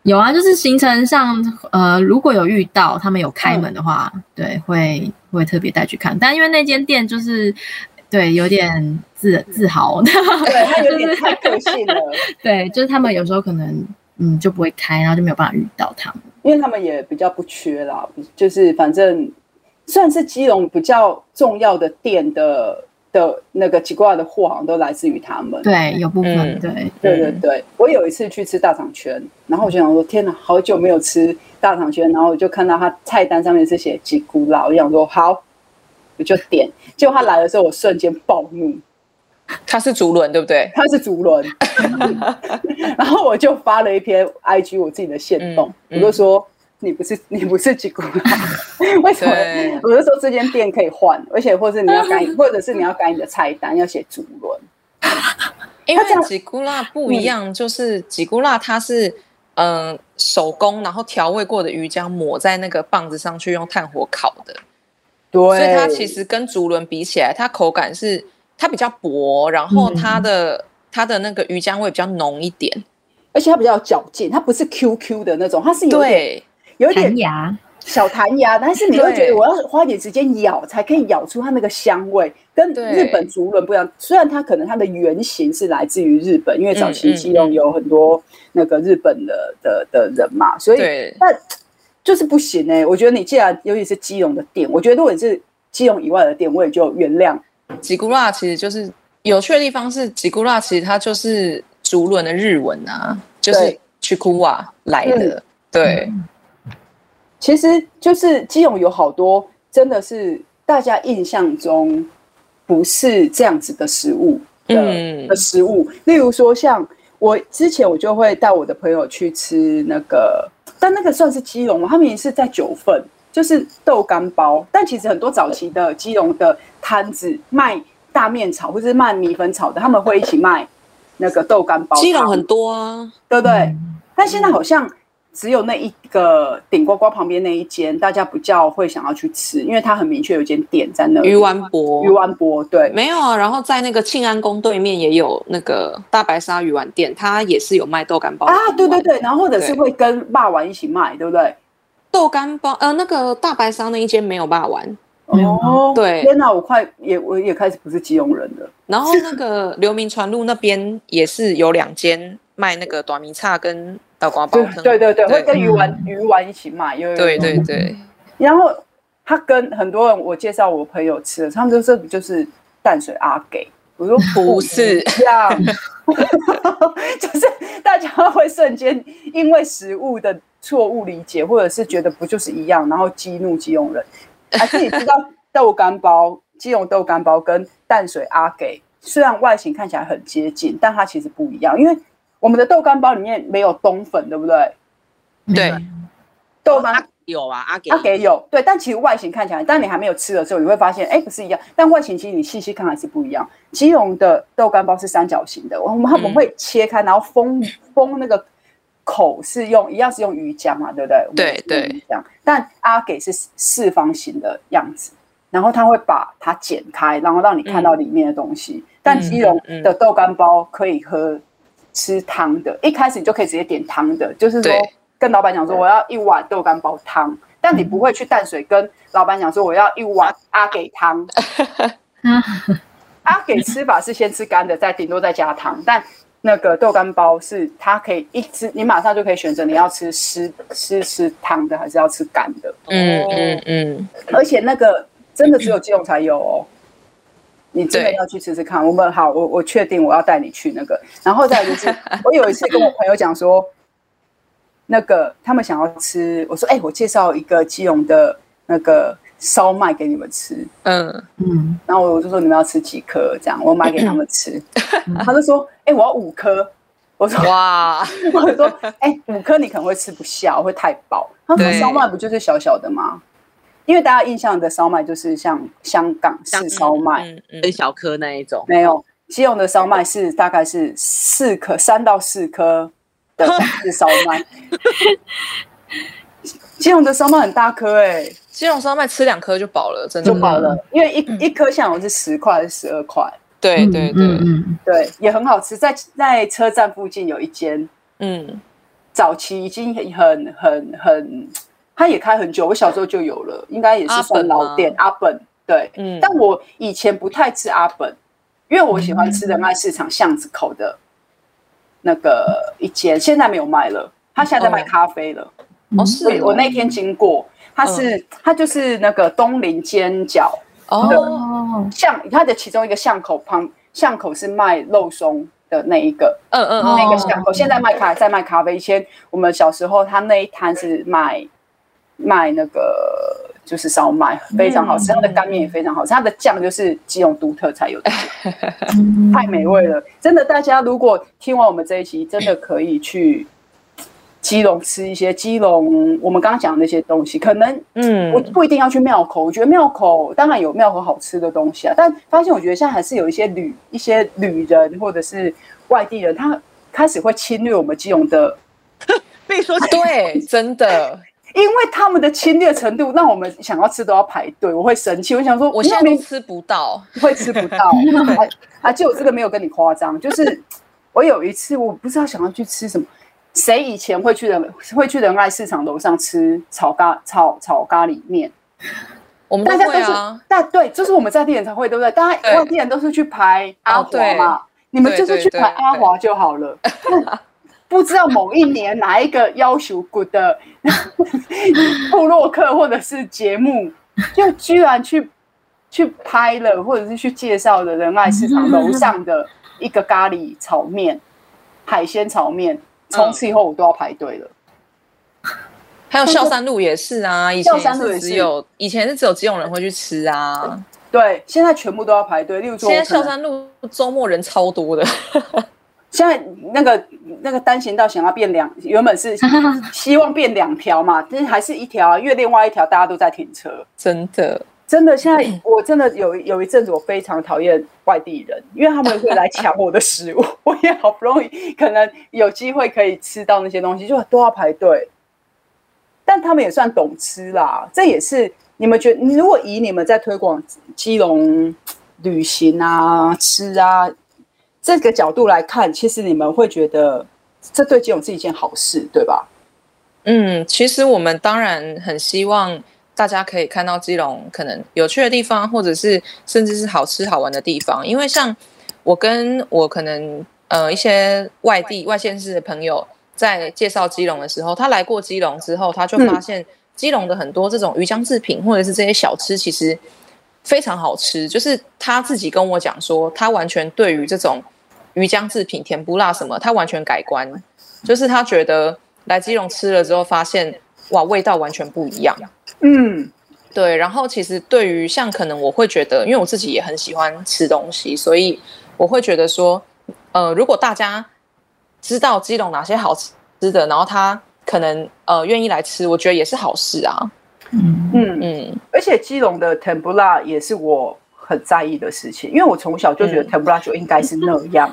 有啊，就是行程上，呃，如果有遇到他们有开门的话，嗯、对，会会特别带去看。但因为那间店就是，对，有点自自豪，
对，他有点 太个性了。
对，就是他们有时候可能，嗯，就不会开，然后就没有办法遇到他们，
因为他们也比较不缺啦，就是反正算是基隆比较重要的店的。的那个奇怪的货好像都来自于他们，
对，有部分，嗯、对，
对对对。我有一次去吃大肠圈，然后我就想说，天哪，好久没有吃大肠圈，然后我就看到他菜单上面是写吉古拉，我想说好，我就点。结果他来的时候，我瞬间暴怒，
他是竹轮对不对？
他是竹轮，然后我就发了一篇 IG 我自己的线动，嗯嗯、我就说。你不是你不是吉古拉，为什么？我就说这间店可以换，而且或者你要改，或者是你要改你的菜单，要写竹轮。
因为吉古拉不一样，就是吉古拉它是嗯、呃、手工，然后调味过的鱼浆抹在那个棒子上去，用炭火烤的。
对，
所以它其实跟竹轮比起来，它口感是它比较薄，然后它的、嗯、它的那个鱼浆味比较浓一点，
而且它比较有嚼劲，它不是 QQ 的那种，它是有点。有点
牙，
小弹牙，但是你会觉得我要花点时间咬才可以咬出它那个香味，跟日本竹轮不一样。虽然它可能它的原型是来自于日本，因为早期基隆有很多那个日本的的的人嘛，所以但就是不行哎。我觉得你既然尤其是基隆的店，我觉得如果你是基隆以外的店，我也就原谅。
吉古拉其实就是有趣的地方是，吉古拉其实它就是竹轮的日文啊，就是曲库瓦来的，对。
其实就是基隆有好多真的是大家印象中不是这样子的食物的、嗯、的食物，例如说像我之前我就会带我的朋友去吃那个，但那个算是基隆吗？他们也是在九份，就是豆干包。但其实很多早期的基隆的摊子卖大面炒或者是卖米粉炒的，他们会一起卖那个豆干包。
基隆很多啊，
对不对？嗯、但现在好像。只有那一个顶呱呱旁边那一间，大家比较会想要去吃，因为它很明确有一间店在那里。
鱼丸博，
鱼丸博，对，
没有啊。然后在那个庆安宫对面也有那个大白鲨鱼丸店，它也是有卖豆干包
啊。对对对，然后或者是会跟霸丸一起卖，对不对？
豆干包，呃，那个大白鲨那一间没有霸丸。
哦，
对。
天哪，我快也我也开始不是基隆人了。
然后那个流民传路那边也是有两间卖那个短米叉跟。豆瓜包，
对对对，会跟鱼丸鱼丸一起卖，因为
对对对。
然后他跟很多人，我介绍我朋友吃的，他们说这就是淡水阿给，我说不是这样，就是大家会瞬间因为食物的错误理解，或者是觉得不就是一样，然后激怒基隆人。还是你知道豆干包，基隆豆干包跟淡水阿给虽然外形看起来很接近，但它其实不一样，因为。我们的豆干包里面没有冬粉，对不对？
对，
豆干
有啊，阿给
阿给有，对，但其实外形看起来，当你还没有吃的时候，你会发现，哎，不是一样。但外形其实你细细看还是不一样。基隆的豆干包是三角形的，我们我们会切开，然后封封那个口是用一样是用鱼浆嘛，对不对？
对对，
这样。但阿给是四方形的样子，然后他会把它剪开，然后让你看到里面的东西。但基隆的豆干包可以喝。吃汤的，一开始你就可以直接点汤的，就是说跟老板讲说我要一碗豆干煲汤，但你不会去淡水跟老板讲说我要一碗阿给汤。阿给吃法是先吃干的，再顶多再加汤，但那个豆干包是它可以一吃，你马上就可以选择你要吃湿吃吃汤的，还是要吃干的。嗯嗯嗯，而且那个真的只有基隆才有哦。你真的要去吃吃看，我们好，我我确定我要带你去那个，然后再就是，我有一次跟我朋友讲说，那个他们想要吃，我说哎、欸，我介绍一个基隆的那个烧麦给你们吃，嗯。嗯，然后我就说你们要吃几颗？这样，我买给他们吃，他就说哎、欸，我要五颗，我说哇，我就说哎、欸，五颗你可能会吃不下，会太饱，他说烧麦不就是小小的吗？因为大家印象的烧麦就是像香港式烧麦，
很、嗯嗯、小颗那一种。
没有，基隆的烧麦是大概是四颗，三到四颗的是烧麦。基隆的烧麦很大颗哎、欸，
基隆烧麦吃两颗就饱了，真的
就饱了。因为一、嗯、一颗像我是十块还是十二块？
对对对、
嗯、对，也很好吃，在在车站附近有一间，嗯。早期已经很很很很，他也开很久，我小时候就有了，应该也是算老店。阿本，对，嗯，但我以前不太吃阿本，因为我喜欢吃仁爱市场巷子口的那个一间，现在没有卖了，他现在在卖咖啡了。
哦，是
我那天经过，他是他就是那个东林煎饺哦，巷它的其中一个巷口旁，巷口是卖肉松。的那一个，
嗯嗯，
那个巷口现在卖咖，在卖咖啡。以前我们小时候，他那一摊是卖卖那个就是烧麦，非常好吃。它的干面也非常好吃，它的酱就是基隆独特才有的，太美味了。真的，大家如果听完我们这一期，真的可以去基隆吃一些基隆我们刚刚讲的那些东西。可能嗯，我不一定要去庙口，我觉得庙口当然有庙口好吃的东西啊，但发现我觉得现在还是有一些旅一些旅人或者是。外地人他开始会侵略我们基隆的，
被说
对，真的，
因为他们的侵略程度让我们想要吃都要排队，我会生气。我想说，
我现在吃不到，
会吃不到。啊，就我这个没有跟你夸张，就是我有一次我不知道想要去吃什么，谁以前会去仁会去仁爱市场楼上吃炒咖炒炒咖喱面？
我们大家都是，
但对，就是我们在地人才会，对不对？大家外地人都是去排阿华嘛。你们就是去排阿华就好了。不知道某一年哪一个要求 good 的 部落客或者是节目，就居然去去拍了，或者是去介绍的仁爱市场楼上的一个咖喱炒面、海鲜炒面。从此以后我都要排队了。
还有孝山路也是啊，以前是只有以前是只有基隆人会去吃啊。
对，现在全部都要排队。例如说，
现在孝山路周末人超多的。
现在那个那个单行道想要变两，原本是 希望变两条嘛，但是还是一条，因为另外一条大家都在停车。
真的，
真的，现在我真的有有一阵子我非常讨厌外地人，因为他们会来抢我的食物。我也好不容易可能有机会可以吃到那些东西，就都要排队。但他们也算懂吃啦，这也是。你们觉得，你如果以你们在推广基隆旅行啊、吃啊这个角度来看，其实你们会觉得这对基隆是一件好事，对吧？
嗯，其实我们当然很希望大家可以看到基隆可能有趣的地方，或者是甚至是好吃好玩的地方。因为像我跟我可能呃一些外地外县市的朋友在介绍基隆的时候，他来过基隆之后，他就发现、嗯。基隆的很多这种鱼浆制品，或者是这些小吃，其实非常好吃。就是他自己跟我讲说，他完全对于这种鱼浆制品、甜不辣什么，他完全改观。就是他觉得来基隆吃了之后，发现哇，味道完全不一样。嗯，对。然后其实对于像可能我会觉得，因为我自己也很喜欢吃东西，所以我会觉得说，呃，如果大家知道基隆哪些好吃的，然后他。可能呃愿意来吃，我觉得也是好事啊。
嗯嗯嗯，而且基隆的甜不辣也是我很在意的事情，因为我从小就觉得甜不辣就应该是那样。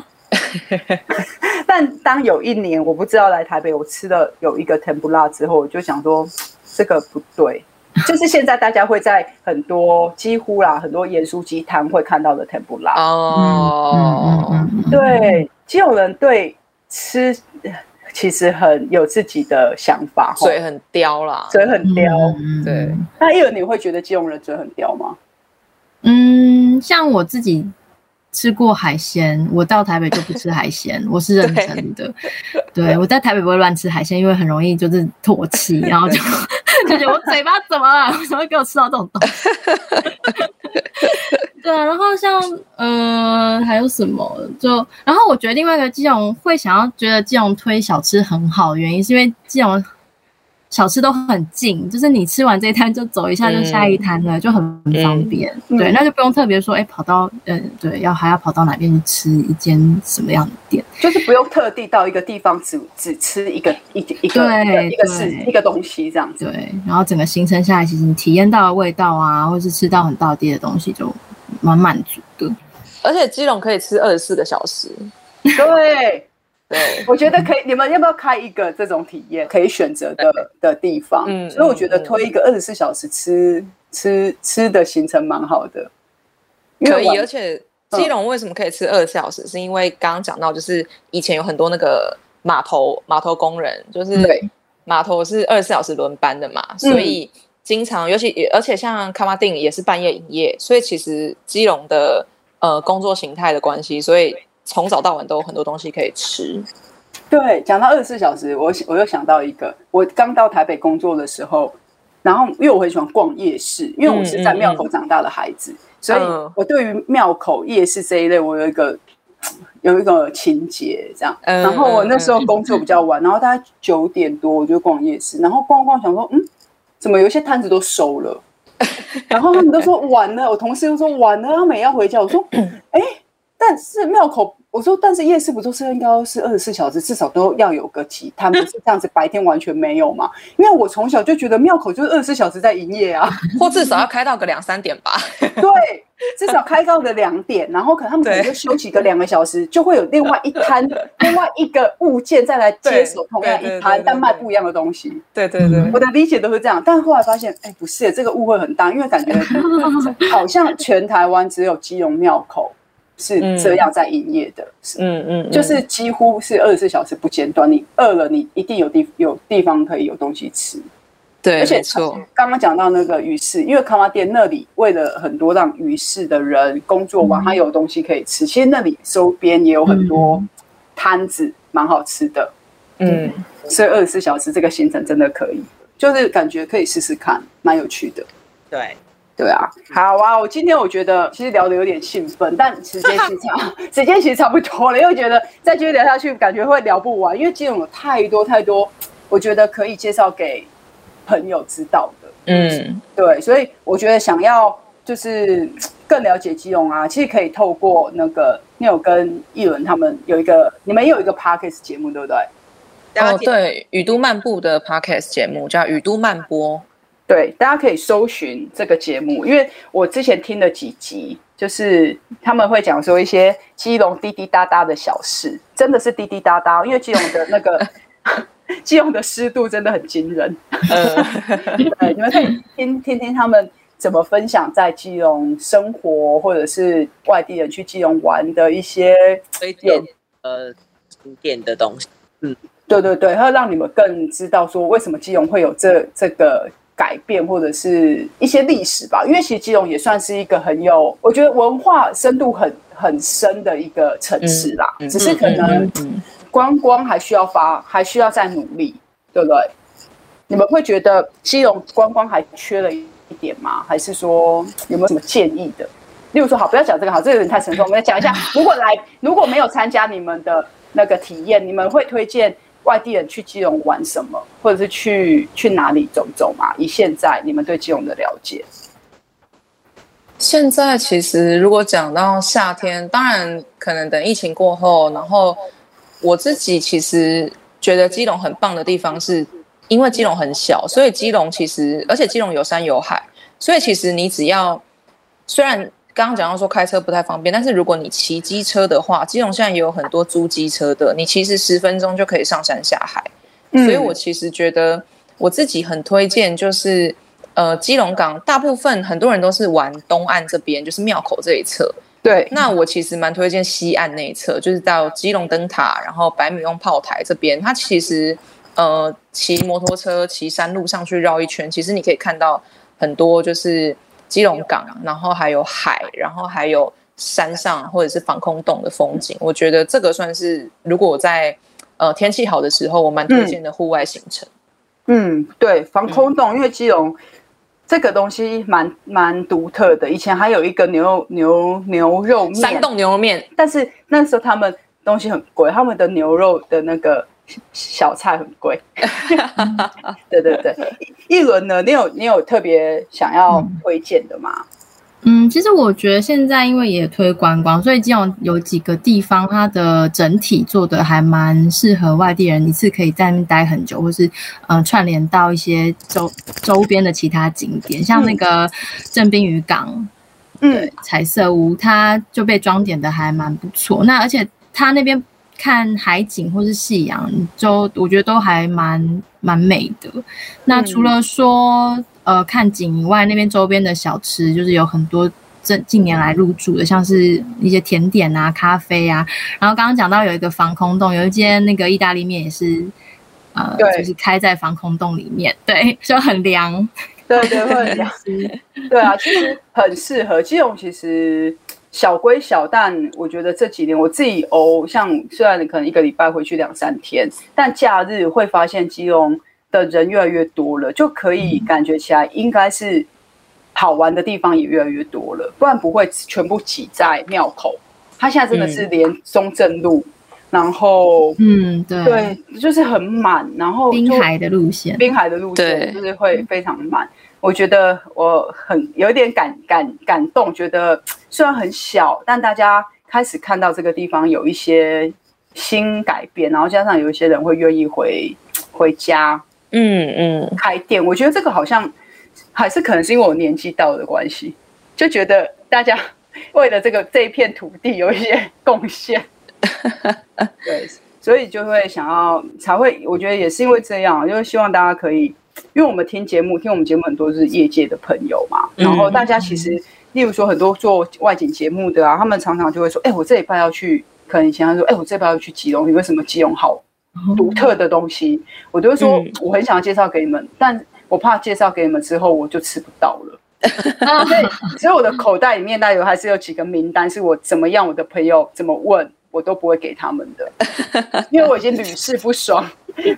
嗯、但当有一年我不知道来台北，我吃了有一个甜不辣之后，我就想说这个不对，就是现在大家会在很多几乎啦很多盐酥鸡摊会看到的甜不辣哦。对，基隆人对吃。其实很有自己的想法，
嘴很刁啦，
嘴很刁。
嗯、对，
那一文你会觉得基隆人嘴很刁吗？
嗯，像我自己吃过海鲜，我到台北就不吃海鲜，我是认真的。对，对，我在台北不会乱吃海鲜，因为很容易就是唾弃，然后就就觉我嘴巴怎么了？为什么会给我吃到这种东西？对啊，然后像呃还有什么？就然后我觉得另外一个基隆会想要觉得基隆推小吃很好原因，是因为基隆小吃都很近，就是你吃完这一摊就走一下就下一摊了，嗯、就很方便。嗯、对，那就不用特别说，哎，跑到嗯、呃，对，要还要跑到哪边去吃一间什么样的店，
就是不用特地到一个地方只只吃一个一一个对一个是一个东西这样子。
对，然后整个行程下来，其实你体验到的味道啊，或是吃到很到地的东西就。蛮满足的，
而且基隆可以吃二十四个小时。
对，对，我觉得可以。你们要不要开一个这种体验可以选择的的地方？嗯，所以我觉得推一个二十四小时吃吃吃的行程蛮好的。
可以，而且基隆为什么可以吃二十四小时？是因为刚刚讲到，就是以前有很多那个码头码头工人，就是码头是二十四小时轮班的嘛，所以经常尤其而且像卡马丁也是半夜营业，所以其实基隆的呃工作形态的关系，所以从早到晚都有很多东西可以吃。
对，讲到二十四小时，我我又想到一个，我刚到台北工作的时候，然后因为我很喜欢逛夜市，因为我是在庙口长大的孩子，嗯嗯嗯，所以我对于庙口夜市这一类，我有一个 有一个情节这样。然后我那时候工作比较晚，然后大概九点多我就逛夜市，然后逛逛想说，嗯，怎么有些摊子都收了？然后他们都说晚了，我同事都说晚了，他们也要回家。我说，哎，但是庙口。我说，但是夜市不都是应该是二十四小时，至少都要有个几摊，不是这样子白天完全没有嘛？因为我从小就觉得庙口就是二十四小时在营业啊，
或至少要开到个两三点吧。
对，至少开到个两点，然后可能他们可能就休息个两个小时，就会有另外一摊、另外一个物件再来接手同样一摊，但卖不一样的东西。
对对对，
我的理解都是这样，但后来发现，哎，不是，这个误会很大，因为感觉好像全台湾只有基隆庙口。是这样在营业的，嗯嗯，就是几乎是二十四小时不间断。你饿了，你一定有地有地方可以有东西吃。
对，
而且刚刚讲到那个鱼市，因为卡玛店那里为了很多让鱼市的人工作完，他有东西可以吃。其实那里周边也有很多摊子，蛮好吃的。嗯，所以二十四小时这个行程真的可以，就是感觉可以试试看，蛮有趣的。
对。
对啊，好啊！我今天我觉得其实聊得有点兴奋，但时间其实差，时间其实差不多了，因为觉得再继续聊下去，感觉会聊不完，因为金融有太多太多，我觉得可以介绍给朋友知道的。嗯，对，所以我觉得想要就是更了解基隆啊，其实可以透过那个 Neil 跟艺伦他们有一个，你们也有一个 Podcast 节目，对不对？
哦，对，雨都漫步的 Podcast 节目叫雨都漫播。
对，大家可以搜寻这个节目，因为我之前听了几集，就是他们会讲说一些基隆滴滴答答的小事，真的是滴滴答答，因为基隆的那个 基隆的湿度真的很惊人。对，你们可以听听听他们怎么分享在基隆生活，或者是外地人去基隆玩的一些
推荐呃景点的东西。嗯，
对对对，会让你们更知道说为什么基隆会有这这个。改变或者是一些历史吧，因为其实基隆也算是一个很有，我觉得文化深度很很深的一个城市啦。嗯、只是可能观光还需要发，还需要再努力，对不对？你们会觉得基隆观光还缺了一点吗？还是说有没有什么建议的？例如说，好，不要讲这个，好，这个有点太沉重。我们来讲一下，如果来如果没有参加你们的那个体验，你们会推荐？外地人去基隆玩什么，或者是去去哪里走走嘛？以现在你们对基隆的了解，
现在其实如果讲到夏天，当然可能等疫情过后，然后我自己其实觉得基隆很棒的地方是，因为基隆很小，所以基隆其实而且基隆有山有海，所以其实你只要虽然。刚刚讲到说开车不太方便，但是如果你骑机车的话，基隆现在也有很多租机车的，你其实十分钟就可以上山下海。嗯、所以我其实觉得我自己很推荐，就是呃基隆港，大部分很多人都是玩东岸这边，就是庙口这一侧。
对，
那我其实蛮推荐西岸那一侧，就是到基隆灯塔，然后百米翁炮台这边，它其实呃骑摩托车骑山路上去绕一圈，其实你可以看到很多就是。基隆港，然后还有海，然后还有山上或者是防空洞的风景，我觉得这个算是如果我在呃天气好的时候，我蛮推荐的户外行程。
嗯，嗯，对，防空洞，因为基隆这个东西蛮蛮独特的。以前还有一个牛肉牛牛肉面，
山洞牛肉面，
但是那时候他们东西很贵，他们的牛肉的那个。小菜很贵，对对 对。一轮呢，你有你有特别想要推荐的吗？
嗯，其实我觉得现在因为也推观光，所以基隆有几个地方，它的整体做的还蛮适合外地人一次可以在那边待很久，或是呃串联到一些周周边的其他景点，像那个正滨渔港，嗯，彩色屋，它就被装点的还蛮不错。那而且它那边。看海景或是夕阳，就我觉得都还蛮蛮美的。那除了说呃看景以外，那边周边的小吃就是有很多这近年来入住的，像是一些甜点啊、咖啡啊。然后刚刚讲到有一个防空洞，有一间那个意大利面也是，呃，就是开在防空洞里面，对，就很凉。
对对，会很凉。对啊，其实很适合。基隆其实小归小，但我觉得这几年我自己哦，像虽然你可能一个礼拜回去两三天，但假日会发现基隆的人越来越多了，就可以感觉起来应该是。好玩的地方也越来越多了，不然不会全部挤在庙口。它现在真的是连中正路，嗯、然后
嗯，对
对，就是很满。然后
滨海的路线，
滨海的路线就是会非常满。我觉得我很有点感感感动，觉得虽然很小，但大家开始看到这个地方有一些新改变，然后加上有一些人会愿意回回家，
嗯嗯，
开店。我觉得这个好像。还是可能是因为我年纪到的关系，就觉得大家 为了这个这一片土地有一些贡献，对，所以就会想要才会，我觉得也是因为这样，就是希望大家可以，因为我们听节目，听我们节目很多是业界的朋友嘛，然后大家其实，例如说很多做外景节目的啊，他们常常就会说，哎，我这礼拜要去，可能以前他说，哎，我这礼拜要去基隆，你为什么基隆好独特的东西？我就会说，我很想要介绍给你们，但。我怕介绍给你们之后，我就吃不到了。所以，所以我的口袋里面，大概还是有几个名单，是我怎么样，我的朋友怎么问，我都不会给他们的，因为我已经屡试不爽，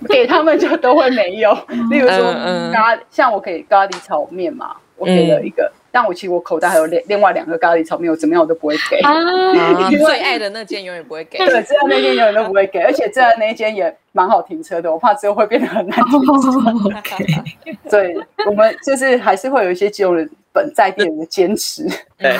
给他们就都会没有。例如说咖，像我给咖喱炒面嘛，我给了一个。嗯但我其实我口袋还有另另外两个咖喱炒面，我怎么样我都不会给。
啊、最爱的那间永远不会给。
对，最爱那间永远都不会给，而且最爱那间也蛮好停车的，我怕之后会变得很难停车。对，我们就是还是会有一些基隆人本在地人的坚持，对，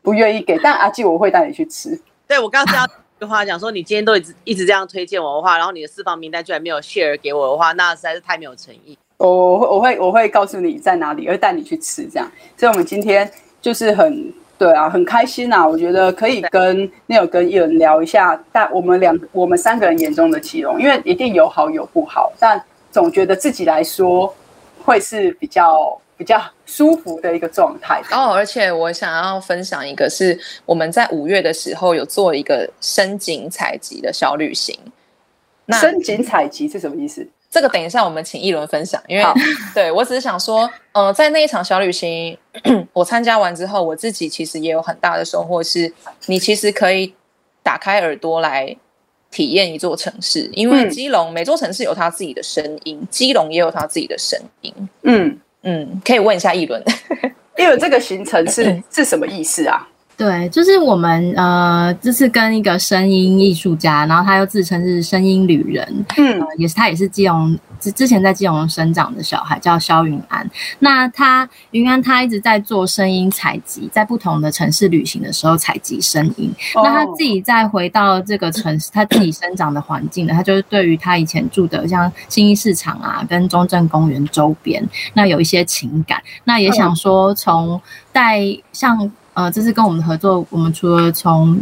不愿意给。但阿纪我会带你去吃。
对，我刚刚这样一句话讲说，你今天都一直一直这样推荐我的话，然后你的私房名单居然没有 share 给我的话，那实在是太没有诚意。
我我会我会告诉你在哪里，会带你去吃这样。所以，我们今天就是很对啊，很开心啊。我觉得可以跟 Neil 跟艺人聊一下，但我们两我们三个人眼中的奇隆，因为一定有好有不好，但总觉得自己来说会是比较比较舒服的一个状态。
哦，而且我想要分享一个，是我们在五月的时候有做一个深井采集的小旅行。
那深井采集是什么意思？
这个等一下我们请一伦分享，因为 对我只是想说，呃，在那一场小旅行，我参加完之后，我自己其实也有很大的收获，是你其实可以打开耳朵来体验一座城市，因为基隆每座城市有它自己的声音，基隆也有它自己的声音。嗯嗯，可以问一下一伦，
因为这个行程是 是什么意思啊？
对，就是我们呃，这次跟一个声音艺术家，然后他又自称是声音旅人，嗯，呃、也是他也是基隆之之前在基隆生长的小孩，叫肖云安。那他云安他一直在做声音采集，在不同的城市旅行的时候采集声音。哦、那他自己再回到这个城市，他自己生长的环境呢，他就是对于他以前住的像新义市场啊，跟中正公园周边，那有一些情感。那也想说从带像。呃，这次跟我们的合作，我们除了从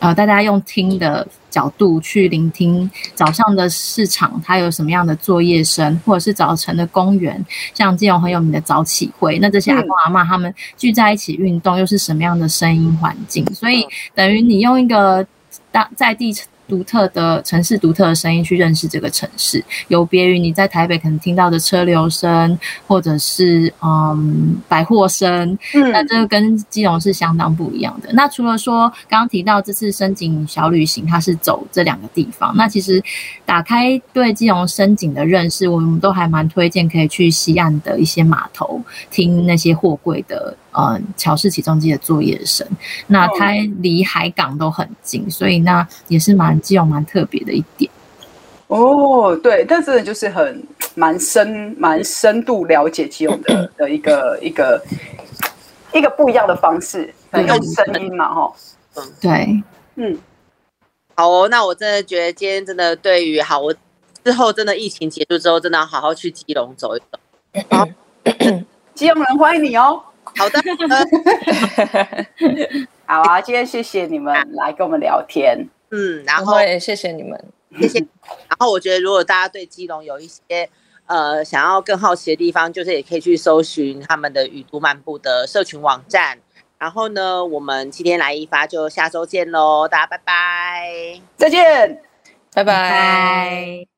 呃大家用听的角度去聆听早上的市场，它有什么样的作业声，或者是早晨的公园，像这种很有名的早起会，那这些阿公阿妈他们聚在一起运动，又是什么样的声音环境？所以等于你用一个当在地。独特的城市，独特的声音去认识这个城市，有别于你在台北可能听到的车流声，或者是嗯百货声，嗯，那这个跟基隆是相当不一样的。那除了说刚刚提到这次深井小旅行，它是走这两个地方，那其实打开对基隆深井的认识，我们都还蛮推荐可以去西岸的一些码头，听那些货柜的。呃，乔氏起重机的作业声，那它离海港都很近，所以那也是蛮基隆蛮特别的一点。
哦，对，但是就是很蛮深、蛮深度了解基隆的 的一个一个一个不一样的方式，用声音嘛，哈。
嗯，对，
嗯，
好哦，那我真的觉得今天真的对于好，我之后真的疫情结束之后，真的要好好去基隆走一走。好，
基隆人欢迎你哦。
好的，
好啊！今天谢谢你们来跟我们聊天，
嗯，然后
也谢谢你们，
谢谢。然后我觉得，如果大家对基隆有一些呃想要更好奇的地方，就是也可以去搜寻他们的雨都漫步的社群网站，然后呢，我们今天来一发就下周见喽，大家拜拜，
再见，
拜拜。